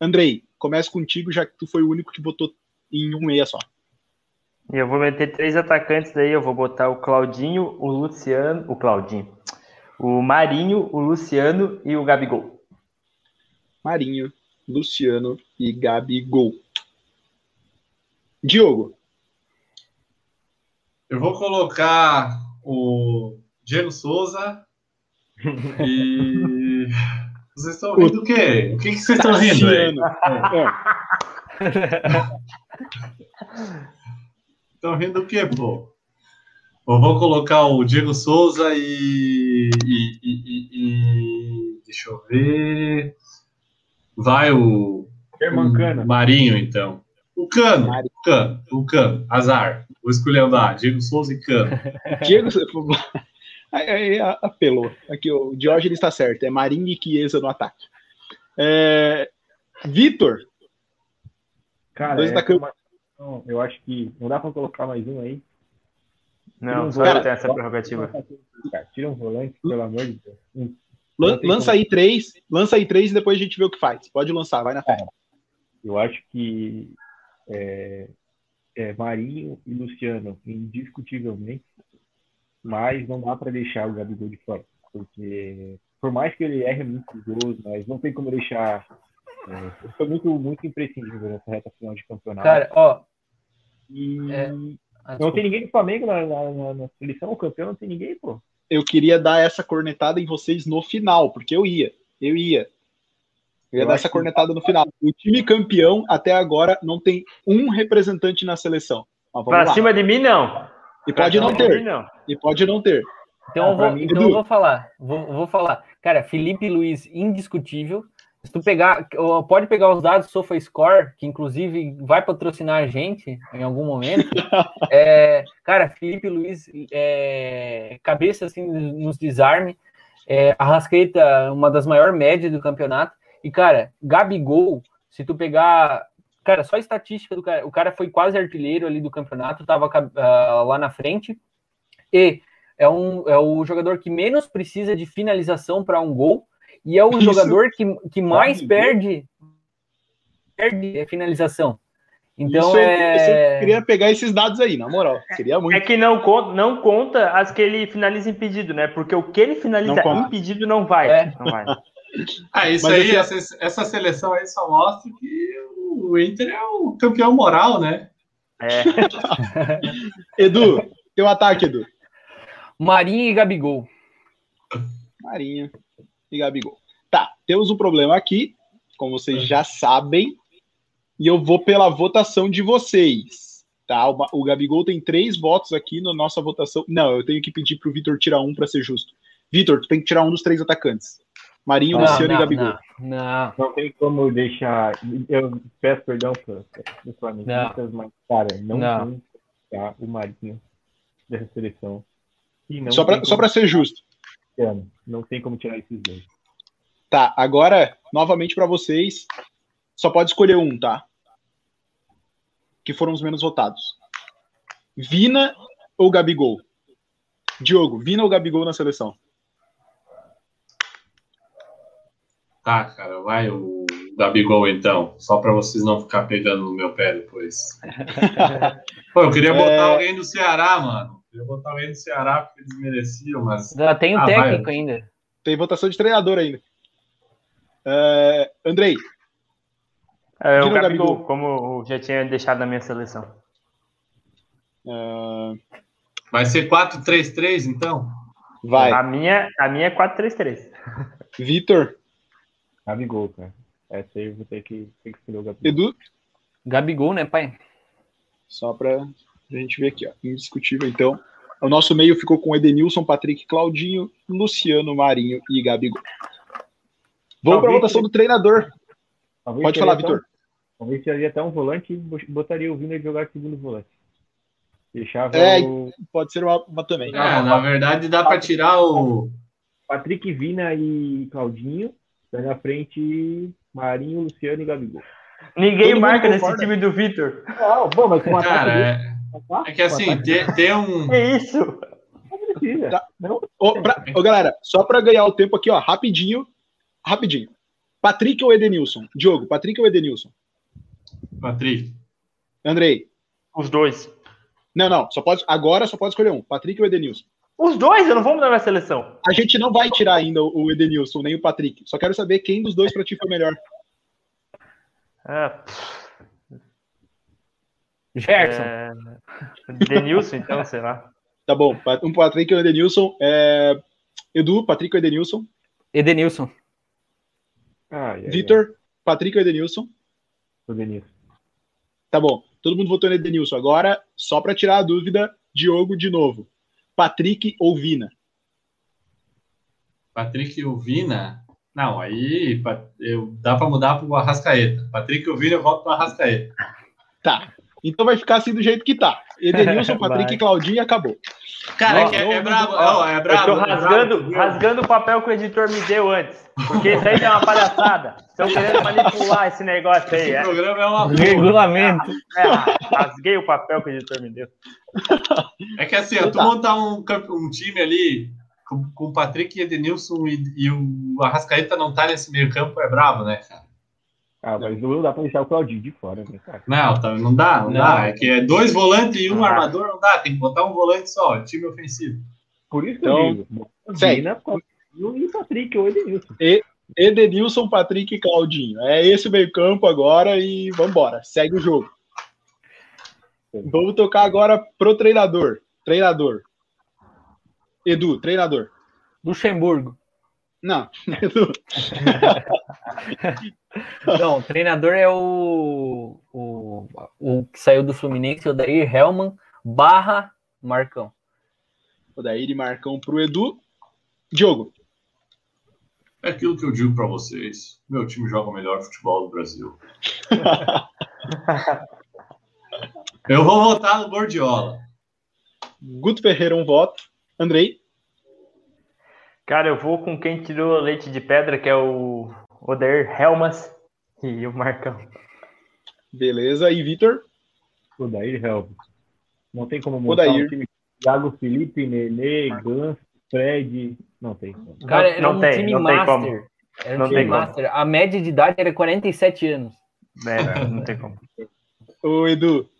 [SPEAKER 2] Andrei, começa contigo, já que tu foi o único que botou em um meia só.
[SPEAKER 5] E eu vou meter três atacantes daí. Eu vou botar o Claudinho, o Luciano. O Claudinho. O Marinho, o Luciano e o Gabigol.
[SPEAKER 2] Marinho, Luciano e Gabigol. Diogo,
[SPEAKER 3] Eu vou colocar o Diego Souza e. Vocês estão rindo do quê? O que, que vocês estão rindo aí?
[SPEAKER 2] Tassiano.
[SPEAKER 3] Estão rindo do quê, pô? Eu vou colocar o Diego Souza e. e, e- e- e- deixa eu ver. Vai o. O Marinho, então. O Cano.
[SPEAKER 2] Marinho.
[SPEAKER 3] O Cano. O Cano. Azar. Vou escolher andar. Diego Souza e Cano.
[SPEAKER 2] Diego, aí, aí apelou. Aqui o Diógenes está certo. É Marinho e Chiesa no ataque. É, Vitor,
[SPEAKER 6] Cara,
[SPEAKER 2] Dois
[SPEAKER 6] essa
[SPEAKER 2] atacantes.
[SPEAKER 6] é uma- não, eu acho que não dá pra colocar mais um aí.
[SPEAKER 5] Não, só
[SPEAKER 6] um
[SPEAKER 2] cara,
[SPEAKER 5] tenho essa prerrogativa.
[SPEAKER 6] Cara, tira um volante, pelo amor de Deus. Um,
[SPEAKER 2] lan-
[SPEAKER 6] tem
[SPEAKER 2] lança aí três, lança aí três e depois a gente vê o que faz. Pode lançar, vai na fé.
[SPEAKER 6] Eu acho que é, é Marinho e Luciano, indiscutivelmente, mas não dá para deixar o Gabigol de fora, porque por mais que ele erre muitos gols, mas não tem como deixar. É, foi muito, muito imprescindível nessa reta final de campeonato.
[SPEAKER 4] Cara, ó.
[SPEAKER 6] E
[SPEAKER 4] é- Ah,
[SPEAKER 6] não tem ninguém do Flamengo na, na, na- na seleção, o campeão não tem ninguém, pô.
[SPEAKER 2] Eu queria dar essa cornetada em vocês no final, porque eu ia. Eu ia. Eu ia
[SPEAKER 6] Eu
[SPEAKER 2] dar essa
[SPEAKER 6] que-
[SPEAKER 2] cornetada no final. O time campeão, até agora, não tem um representante na seleção. Mas vamos
[SPEAKER 5] Pra
[SPEAKER 2] lá.
[SPEAKER 5] cima de mim, não.
[SPEAKER 2] E pode
[SPEAKER 5] Pra
[SPEAKER 2] não
[SPEAKER 5] de
[SPEAKER 2] ter.
[SPEAKER 5] mim, não.
[SPEAKER 2] E pode não ter.
[SPEAKER 4] Então,
[SPEAKER 6] Ah,
[SPEAKER 4] eu vou,
[SPEAKER 6] mim,
[SPEAKER 4] então eu vou falar. Vou, vou falar. Cara, Felipe Luiz, indiscutível. Se tu pegar, pode pegar os dados do SofaScore, que inclusive vai patrocinar a gente em algum momento. É, cara, Felipe Luiz, é, cabeça assim nos desarme. É, Arrascaeta, uma das maiores médias do campeonato. E, cara, Gabigol, se tu pegar. Cara, só a estatística do cara. O cara foi quase artilheiro ali do campeonato, tava ah, lá na frente. E é, um, é o jogador que menos precisa de finalização para um gol. E é o
[SPEAKER 2] Isso.
[SPEAKER 4] jogador que, que mais
[SPEAKER 6] Gabigol?
[SPEAKER 4] perde, perde a finalização. Então
[SPEAKER 2] Isso eu-
[SPEAKER 4] é.
[SPEAKER 2] eu queria pegar esses dados aí, na moral. Seria
[SPEAKER 5] É
[SPEAKER 2] muito.
[SPEAKER 5] que não conta, não conta as que ele finaliza impedido, né? Porque o que ele finaliza
[SPEAKER 2] Não
[SPEAKER 5] impedido não vai.
[SPEAKER 4] É.
[SPEAKER 5] Não vai.
[SPEAKER 3] Ah, isso
[SPEAKER 2] Mas
[SPEAKER 3] aí, essa, essa seleção aí só mostra que o Inter é o campeão moral, né?
[SPEAKER 5] É.
[SPEAKER 2] Edu, teu ataque, Edu.
[SPEAKER 4] Marinho e Gabigol.
[SPEAKER 2] Marinho e Gabigol. Tá, temos um problema aqui, como vocês já sabem, e eu vou pela votação de vocês. Tá, o, o Gabigol tem três votos aqui na nossa votação. Não, eu tenho que pedir pro Vitor tirar um para ser justo. Vitor, tu tem que tirar um dos três atacantes. Marinho,
[SPEAKER 4] Não,
[SPEAKER 2] Luciano e
[SPEAKER 4] não,
[SPEAKER 2] Gabigol.
[SPEAKER 4] não, não.
[SPEAKER 6] Não tem como deixar. Eu peço perdão para flamenguistas, mas, cara, não,
[SPEAKER 4] Não.
[SPEAKER 6] tem tirar o Marinho dessa seleção. E não
[SPEAKER 2] Só para
[SPEAKER 6] como
[SPEAKER 2] pra ser justo.
[SPEAKER 6] Tirar, Não tem como tirar esses dois.
[SPEAKER 2] Tá, agora, novamente para vocês, só pode escolher um, tá? Que foram os menos votados. Vina ou Gabigol? Diogo, Vina ou Gabigol na seleção?
[SPEAKER 3] Tá, cara, vai o Gabigol então, só para vocês não ficar pegando no meu pé depois. Pô, eu queria botar é... alguém do Ceará, mano. Eu botar alguém do Ceará porque eles mereciam, mas.
[SPEAKER 4] Já tem um ah, técnico vai. ainda.
[SPEAKER 2] Tem votação de treinador ainda. Uh, Andrei.
[SPEAKER 5] É, o Gabigol, Gabigol, como já tinha deixado na minha seleção.
[SPEAKER 3] Uh... Vai ser 4-3-3, então?
[SPEAKER 2] Vai.
[SPEAKER 5] A minha, a minha é 4-3-3.
[SPEAKER 2] Vitor.
[SPEAKER 6] Gabigol, cara. Essa aí eu vou ter que, ter que escolher o
[SPEAKER 2] Gabigol. Edu?
[SPEAKER 4] Gabigol, né, pai?
[SPEAKER 2] Só pra gente ver aqui, ó. Indiscutível, então. O nosso meio ficou com Edenilson, Patrick, Claudinho, Luciano, Marinho e Gabigol. Vamos para a votação do treinador. Pode falar, Vitor.
[SPEAKER 6] Talvez seria até um volante e botaria o Vina jogar segundo volante.
[SPEAKER 2] Deixava é, o... pode ser uma, uma também.
[SPEAKER 3] É, na verdade dá para tirar o
[SPEAKER 6] Patrick, Vina e Claudinho. Daí na frente, Marinho, Luciano e Gabigol.
[SPEAKER 5] Ninguém Todo marca nesse time do Vitor.
[SPEAKER 6] Não, bom, mas com
[SPEAKER 3] Cara, é... é que assim, tem, tem um.
[SPEAKER 5] É isso.
[SPEAKER 2] Tá. Ô, pra... Ô, galera, só para ganhar o tempo aqui, ó, rapidinho. Rapidinho. Patrick ou Edenilson? Diogo, Patrick ou Edenilson?
[SPEAKER 3] Patrick.
[SPEAKER 2] Andrei.
[SPEAKER 5] Os dois.
[SPEAKER 2] Não, não. Só pode, agora só pode escolher um. Patrick ou Edenilson?
[SPEAKER 5] Os dois, eu não vou mudar minha seleção.
[SPEAKER 2] A gente não vai tirar ainda o Edenilson, nem o Patrick. Só quero saber quem dos dois pra ti foi melhor.
[SPEAKER 5] É.
[SPEAKER 4] Gerson.
[SPEAKER 5] É... Denilson, então, sei lá.
[SPEAKER 2] Tá bom. Um Patrick e um Edenilson. É... Edu, Patrick ou Edenilson?
[SPEAKER 4] Edenilson.
[SPEAKER 2] Ah, Vitor, Patrick ou Edenilson?
[SPEAKER 6] Edenilson.
[SPEAKER 2] Tá bom. Todo mundo votou no Edenilson. Agora, só para tirar a dúvida, Diogo de novo. Patrick ou Vina?
[SPEAKER 3] Patrick ou Vina? Não, aí eu, dá para mudar para o Arrascaeta. Patrick ou Vina, eu volto para o Arrascaeta.
[SPEAKER 2] Tá. Então vai ficar assim do jeito que tá. Edenilson, Patrick, Claudinho e acabou.
[SPEAKER 3] Cara, não, é, é, é brabo. Não, é brabo.
[SPEAKER 5] Eu tô rasgando, é brabo. rasgando o papel que o editor me deu antes. Porque isso aí é uma palhaçada. Estão querendo manipular esse negócio aí.
[SPEAKER 3] Esse
[SPEAKER 5] é.
[SPEAKER 3] programa é uma
[SPEAKER 4] regulamento.
[SPEAKER 5] É, rasguei o papel que o editor me deu.
[SPEAKER 3] É que assim, tu montar um, um time ali com, com o Patrick e Edenilson e, e o Arrascaeta não tá nesse meio campo, é brabo, né, cara?
[SPEAKER 6] Ah, mas não dá pra deixar o Claudinho de fora, né, cara?
[SPEAKER 3] Não, tá, não dá, não, não, dá. É que é dois volantes e um ah. armador, não dá. Tem que botar um volante só, time ofensivo.
[SPEAKER 6] Por isso que então, eu digo. Vina, e Patrick, ou Edenilson.
[SPEAKER 2] E, Edenilson, Patrick e Claudinho. É esse meio campo agora e vambora. Segue o jogo. Vamos tocar agora pro treinador. Treinador. Edu, treinador.
[SPEAKER 4] Luxemburgo.
[SPEAKER 2] Não, Edu.
[SPEAKER 4] Não, o treinador é o, o, o que saiu do Fluminense, o Dair Helman barra Marcão.
[SPEAKER 2] O Dair e Marcão pro Edu. Diogo.
[SPEAKER 3] É aquilo que eu digo para vocês. Meu time joga o melhor futebol do Brasil. eu vou votar no Gordiola.
[SPEAKER 2] Guto Ferreira, um voto. Andrei.
[SPEAKER 5] Cara, eu vou com quem tirou leite de pedra, que é o Oder Helmas e o Marcão.
[SPEAKER 2] Beleza. E Vitor?
[SPEAKER 6] Odair Helmas. Não tem como montar Odair. um time. Thiago Felipe, Nenê, Gans, Fred. Não tem.
[SPEAKER 4] Cara, era não um tem, time não master. Tem como. Era um não time master. Como. A média de idade era 47 anos.
[SPEAKER 5] É, não tem como.
[SPEAKER 2] Ô, Edu,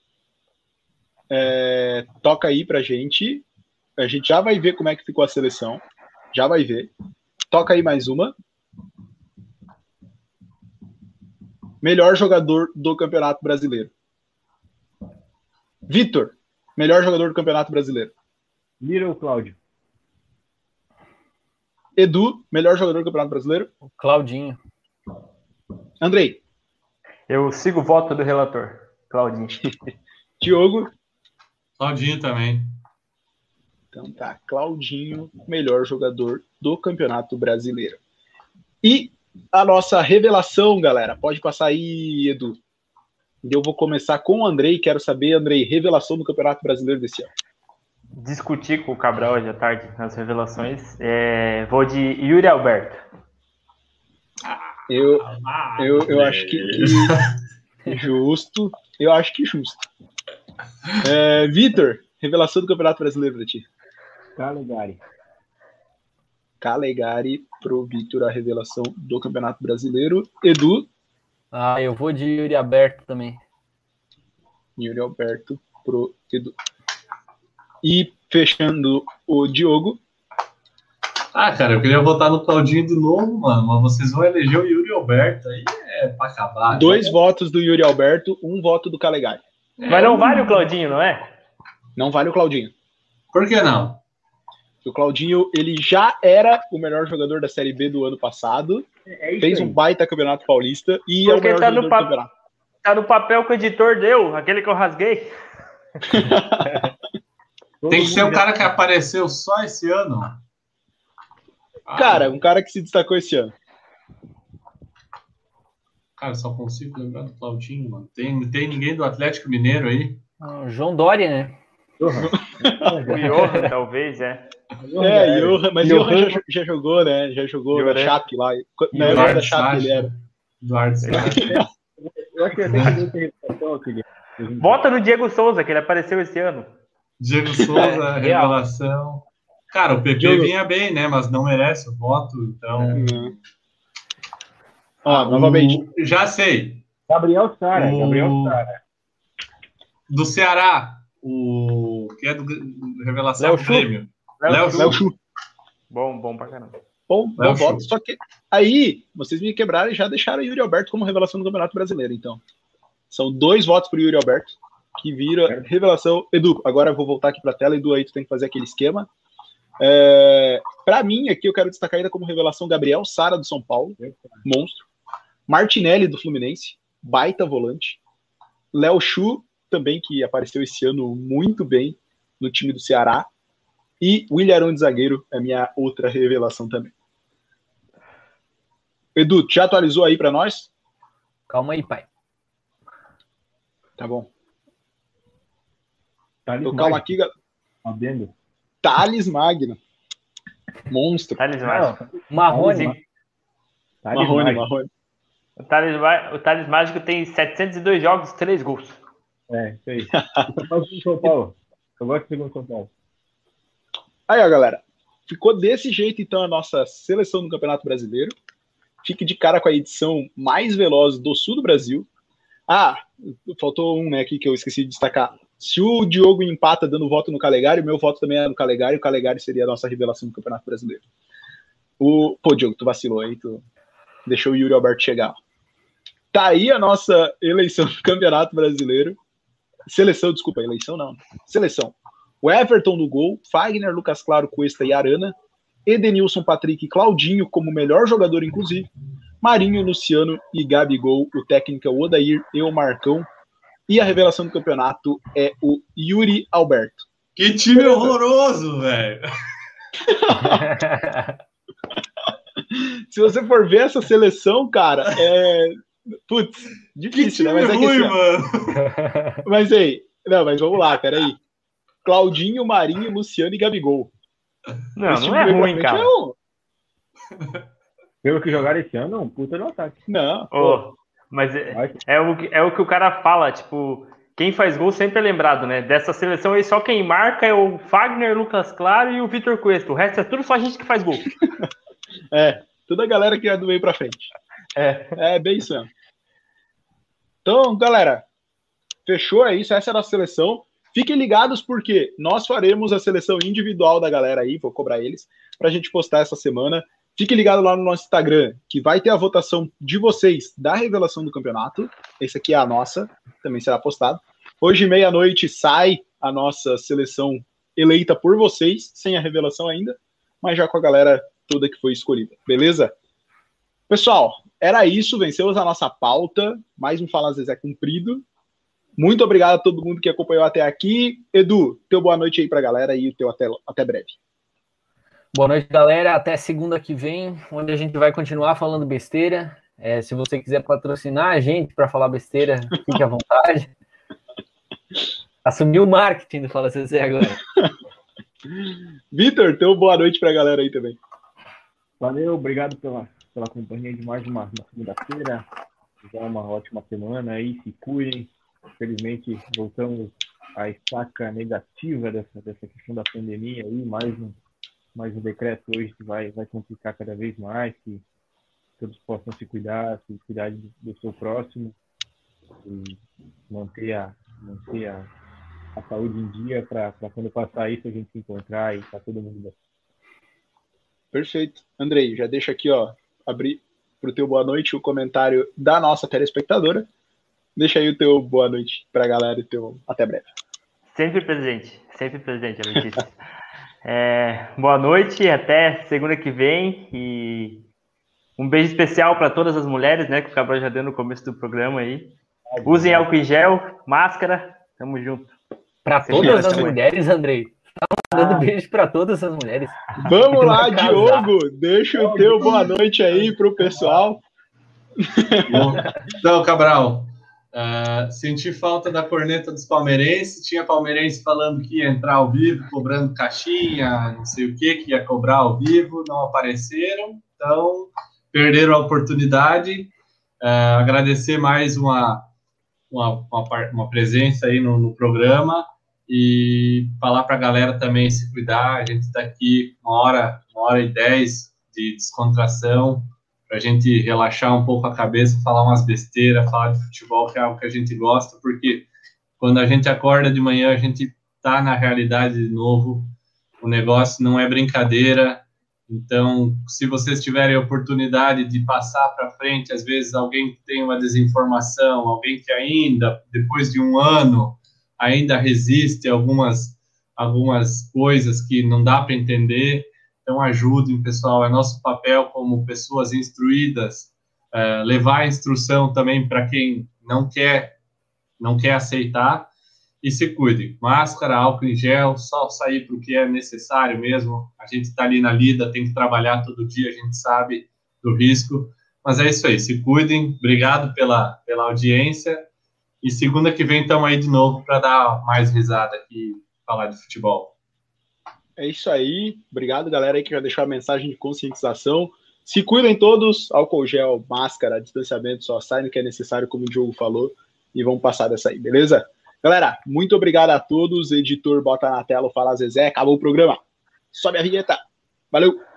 [SPEAKER 2] é, toca aí pra gente. A gente já vai ver como é que ficou a seleção. Já vai ver. Toca aí mais uma. Melhor jogador do Campeonato Brasileiro. Vitor, melhor jogador do Campeonato Brasileiro.
[SPEAKER 6] Little Cláudio.
[SPEAKER 2] Edu, melhor jogador do Campeonato Brasileiro.
[SPEAKER 4] Claudinho.
[SPEAKER 2] Andrei.
[SPEAKER 5] Eu sigo o voto do relator. Claudinho.
[SPEAKER 2] Diogo.
[SPEAKER 3] Claudinho também.
[SPEAKER 2] Então tá, Claudinho, melhor jogador do Campeonato Brasileiro. E a nossa revelação, galera. Pode passar aí, Edu. Eu vou começar com o Andrei. Quero saber, Andrei, revelação do Campeonato Brasileiro desse ano.
[SPEAKER 5] Discutir com o Cabral hoje à tarde nas revelações. É, vou de Yuri Alberto.
[SPEAKER 2] Eu, eu, eu acho que, que justo. Eu acho que justo. É, Vitor, revelação do Campeonato Brasileiro para ti.
[SPEAKER 6] Calegari.
[SPEAKER 2] Calegari pro Victor, a revelação do Campeonato Brasileiro. Edu.
[SPEAKER 4] Ah, eu vou de Yuri Aberto também.
[SPEAKER 2] Yuri Alberto pro Edu. E fechando o Diogo.
[SPEAKER 3] Ah, cara, eu queria votar no Claudinho de novo, mano, mas vocês vão eleger o Yuri Alberto, aí é pra acabar.
[SPEAKER 2] Dois
[SPEAKER 3] né?
[SPEAKER 2] votos do Yuri Alberto, um voto do Calegari.
[SPEAKER 5] Mas não vale o Claudinho, não é?
[SPEAKER 2] Não vale o Claudinho.
[SPEAKER 3] Por que não?
[SPEAKER 2] O Claudinho, ele já era o melhor jogador da Série B do ano passado,
[SPEAKER 6] É isso
[SPEAKER 2] fez
[SPEAKER 6] aí.
[SPEAKER 2] um baita campeonato paulista e é o
[SPEAKER 5] Porque
[SPEAKER 2] melhor
[SPEAKER 5] tá
[SPEAKER 2] do campeonato.
[SPEAKER 5] Tá no papel que o editor deu, aquele que eu rasguei.
[SPEAKER 3] Tem que ser um cara que apareceu só esse ano. Ah,
[SPEAKER 2] Cara, um cara que se destacou esse ano.
[SPEAKER 3] Cara, só consigo lembrar do Claudinho, mano. Tem, tem ninguém do Atlético Mineiro aí?
[SPEAKER 4] Ah, João Dória, né?
[SPEAKER 5] O Johan, talvez, é.
[SPEAKER 2] É, Johan, mas
[SPEAKER 6] Johan-
[SPEAKER 2] Johan já, já jogou, né? Já jogou na
[SPEAKER 5] Johan.
[SPEAKER 2] Chape lá. Na
[SPEAKER 3] Eduardo
[SPEAKER 2] época da Chape ele era.
[SPEAKER 3] Eduardo.
[SPEAKER 6] Eu acho que que essa revelação, aquele.
[SPEAKER 5] Bota no Diego Souza, que ele apareceu esse ano.
[SPEAKER 3] Diego Souza,
[SPEAKER 4] É,
[SPEAKER 3] revelação. Cara, o PP
[SPEAKER 2] Diogo.
[SPEAKER 3] vinha bem, né? Mas não merece o voto, então.
[SPEAKER 2] Uhum. Ó, novamente.
[SPEAKER 3] O- já sei.
[SPEAKER 6] Gabriel Sara,
[SPEAKER 3] O-
[SPEAKER 6] Gabriel Sara.
[SPEAKER 3] Do Ceará, o que é do, do Revelação
[SPEAKER 4] Léo
[SPEAKER 3] do
[SPEAKER 4] Chu.
[SPEAKER 3] Grêmio.
[SPEAKER 5] Léo
[SPEAKER 3] Léo
[SPEAKER 5] Chu.
[SPEAKER 2] Léo Chu.
[SPEAKER 5] Bom, bom pra caramba.
[SPEAKER 2] Bom, bom voto. Só que aí, vocês me quebraram e já deixaram o Yuri Alberto como revelação do Campeonato Brasileiro, então. São dois votos pro Yuri Alberto, que vira revelação. Edu, agora eu vou voltar aqui pra tela. Edu, aí tu tem que fazer aquele esquema. É, para mim, aqui eu quero destacar ainda como revelação Gabriel Sara do São Paulo, monstro. Martinelli do Fluminense, baita volante. Léo Chu, também, que apareceu esse ano muito bem no time do Ceará. E William Arão de zagueiro é minha outra revelação também. Edu, já atualizou aí para nós?
[SPEAKER 4] Calma aí, pai.
[SPEAKER 2] Tá bom.
[SPEAKER 6] Thales
[SPEAKER 2] Então, calma
[SPEAKER 6] Magno,
[SPEAKER 2] aqui, galera.
[SPEAKER 6] Adendo.
[SPEAKER 2] Thales Magno. Monstro.
[SPEAKER 5] Thales Mágico.
[SPEAKER 4] Marrone.
[SPEAKER 6] Thales
[SPEAKER 2] Marrone,
[SPEAKER 6] Magno.
[SPEAKER 2] Marrone.
[SPEAKER 5] O Thales, o Thales Mágico tem 702 jogos, 3 gols.
[SPEAKER 6] É, isso aí. Eu do São Paulo. Eu gosto do segundo São Paulo.
[SPEAKER 2] Aí, ó, galera. Ficou desse jeito, então, a nossa seleção do Campeonato Brasileiro. Fique de cara com a edição mais veloz do sul do Brasil. Ah, faltou um, né, aqui que eu esqueci de destacar. Se o Diogo empata dando voto no Calegari, o meu voto também é no Calegari, o Calegari seria a nossa revelação do Campeonato Brasileiro. O... Pô, Diogo, tu vacilou aí, tu deixou o Yuri Alberto chegar. Tá aí a nossa eleição do Campeonato Brasileiro. Seleção, desculpa, eleição não. Seleção. O Everton no gol, Fagner, Lucas Claro, Cuesta e Arana. Edenilson, Patrick e Claudinho como melhor jogador, inclusive. Marinho, Luciano e Gabigol. O técnico é o Odair e o Marcão. E a revelação do campeonato é o Yuri Alberto.
[SPEAKER 3] Que time horroroso, velho.
[SPEAKER 2] Se você for ver essa seleção, cara, é. Putz,
[SPEAKER 3] Que
[SPEAKER 2] difícil,
[SPEAKER 3] time
[SPEAKER 2] né? Mas é que
[SPEAKER 3] ruim,
[SPEAKER 2] assim,
[SPEAKER 3] mano.
[SPEAKER 2] Mas aí, não, mas vamos lá, peraí. Claudinho, Marinho, Luciano e Gabigol.
[SPEAKER 5] Não,
[SPEAKER 2] Esse
[SPEAKER 5] não é ruim, cara.
[SPEAKER 2] é um-
[SPEAKER 6] Pelo que jogaram esse ano, não, puta no ataque.
[SPEAKER 2] Não,
[SPEAKER 5] Ô, mas é, é o, que- é o que o cara fala, tipo, quem faz gol sempre é lembrado, né? Dessa seleção aí, só quem marca é o Fagner, Lucas Claro e o Vitor Cuesta. O resto é tudo só gente que faz gol.
[SPEAKER 2] É, toda a galera que é do meio pra frente.
[SPEAKER 5] É.
[SPEAKER 2] É bem isso mesmo. Então, galera, fechou, é isso. Essa é a seleção. Fiquem ligados porque nós faremos a seleção individual da galera aí, vou cobrar eles, pra gente postar essa semana. Fique ligado lá no nosso Instagram, que vai ter a votação de vocês da revelação do campeonato. Esse aqui é a nossa, também será postado. Hoje, meia-noite, sai a nossa seleção eleita por vocês, sem a revelação ainda, mas já com a galera toda que foi escolhida, beleza? Pessoal, era isso, vencemos a nossa pauta. Mais um Fala Zezé cumprido. Muito obrigado a todo mundo que acompanhou até aqui. Edu, teu boa noite aí pra galera e o teu até, até breve.
[SPEAKER 4] Boa noite, galera. Até segunda que vem, onde a gente vai continuar falando besteira. É, se você quiser patrocinar a gente para falar besteira, fique à vontade. Assumiu o marketing do Fala CC agora.
[SPEAKER 2] Vitor, teu boa noite pra galera aí também.
[SPEAKER 6] Valeu, obrigado pela, pela companhia de mais uma, uma segunda-feira. Já uma ótima semana aí, se cuidem. Infelizmente, voltamos à estaca negativa dessa, dessa questão da pandemia aí, mais um, mas o decreto hoje vai, vai complicar cada vez mais, que todos possam se cuidar, se cuidar do, do seu próximo e manter a, manter a, a saúde em dia para quando passar isso a gente se encontrar e tá todo mundo bem.
[SPEAKER 2] Perfeito. Andrei, já deixa aqui, ó, abrir para o teu boa noite o comentário da nossa telespectadora. Deixa aí o teu boa noite para a galera e teu até breve.
[SPEAKER 5] Sempre presente, sempre presente, a Letícia. é, boa noite, até segunda que vem e um beijo especial para todas as mulheres, né, que o Cabral já deu no começo do programa aí. Usem álcool em gel, máscara, tamo junto.
[SPEAKER 4] Para todas as mulheres, Andrei. Mandando ah. beijo para todas as mulheres.
[SPEAKER 2] Vamos lá, Diogo. Deixa o teu boa noite aí pro pessoal.
[SPEAKER 3] Então, Cabral, Uh, senti falta da corneta dos palmeirenses. Tinha palmeirense falando que ia entrar ao vivo, cobrando caixinha, não sei o que, que ia cobrar ao vivo, não apareceram. Então, perderam a oportunidade. Uh, agradecer mais uma, uma, uma, uma presença aí no, no, programa e falar para a galera também se cuidar. A gente está aqui uma hora, uma hora e dez de descontração para a gente relaxar um pouco a cabeça, falar umas besteiras, falar de futebol, que é algo que a gente gosta, porque quando a gente acorda de manhã, a gente está na realidade de novo, o negócio não é brincadeira. Então, se vocês tiverem a oportunidade de passar para frente, às vezes alguém tem uma desinformação, alguém que ainda, depois de um ano, ainda resiste a algumas, algumas coisas que não dá para entender, então, ajudem, pessoal. É nosso papel como pessoas instruídas é, levar a instrução também para quem não quer, não quer aceitar. E se cuide. Máscara, álcool em gel, só sair para o que é necessário mesmo. A gente está ali na lida, tem que trabalhar todo dia, a gente sabe do risco. Mas é isso aí, se cuidem. Obrigado pela, pela audiência. E segunda que vem estamos aí de novo para dar mais risada aqui, falar de futebol.
[SPEAKER 2] É isso aí. Obrigado, galera aí que já deixou a mensagem de conscientização. Se cuidem todos, álcool gel, máscara, distanciamento, só sai no que é necessário, como o Diogo falou, e vamos passar dessa aí, beleza? Galera, muito obrigado a todos. Editor, bota na tela Fala Zezé. Acabou o programa. Sobe a vinheta. Valeu!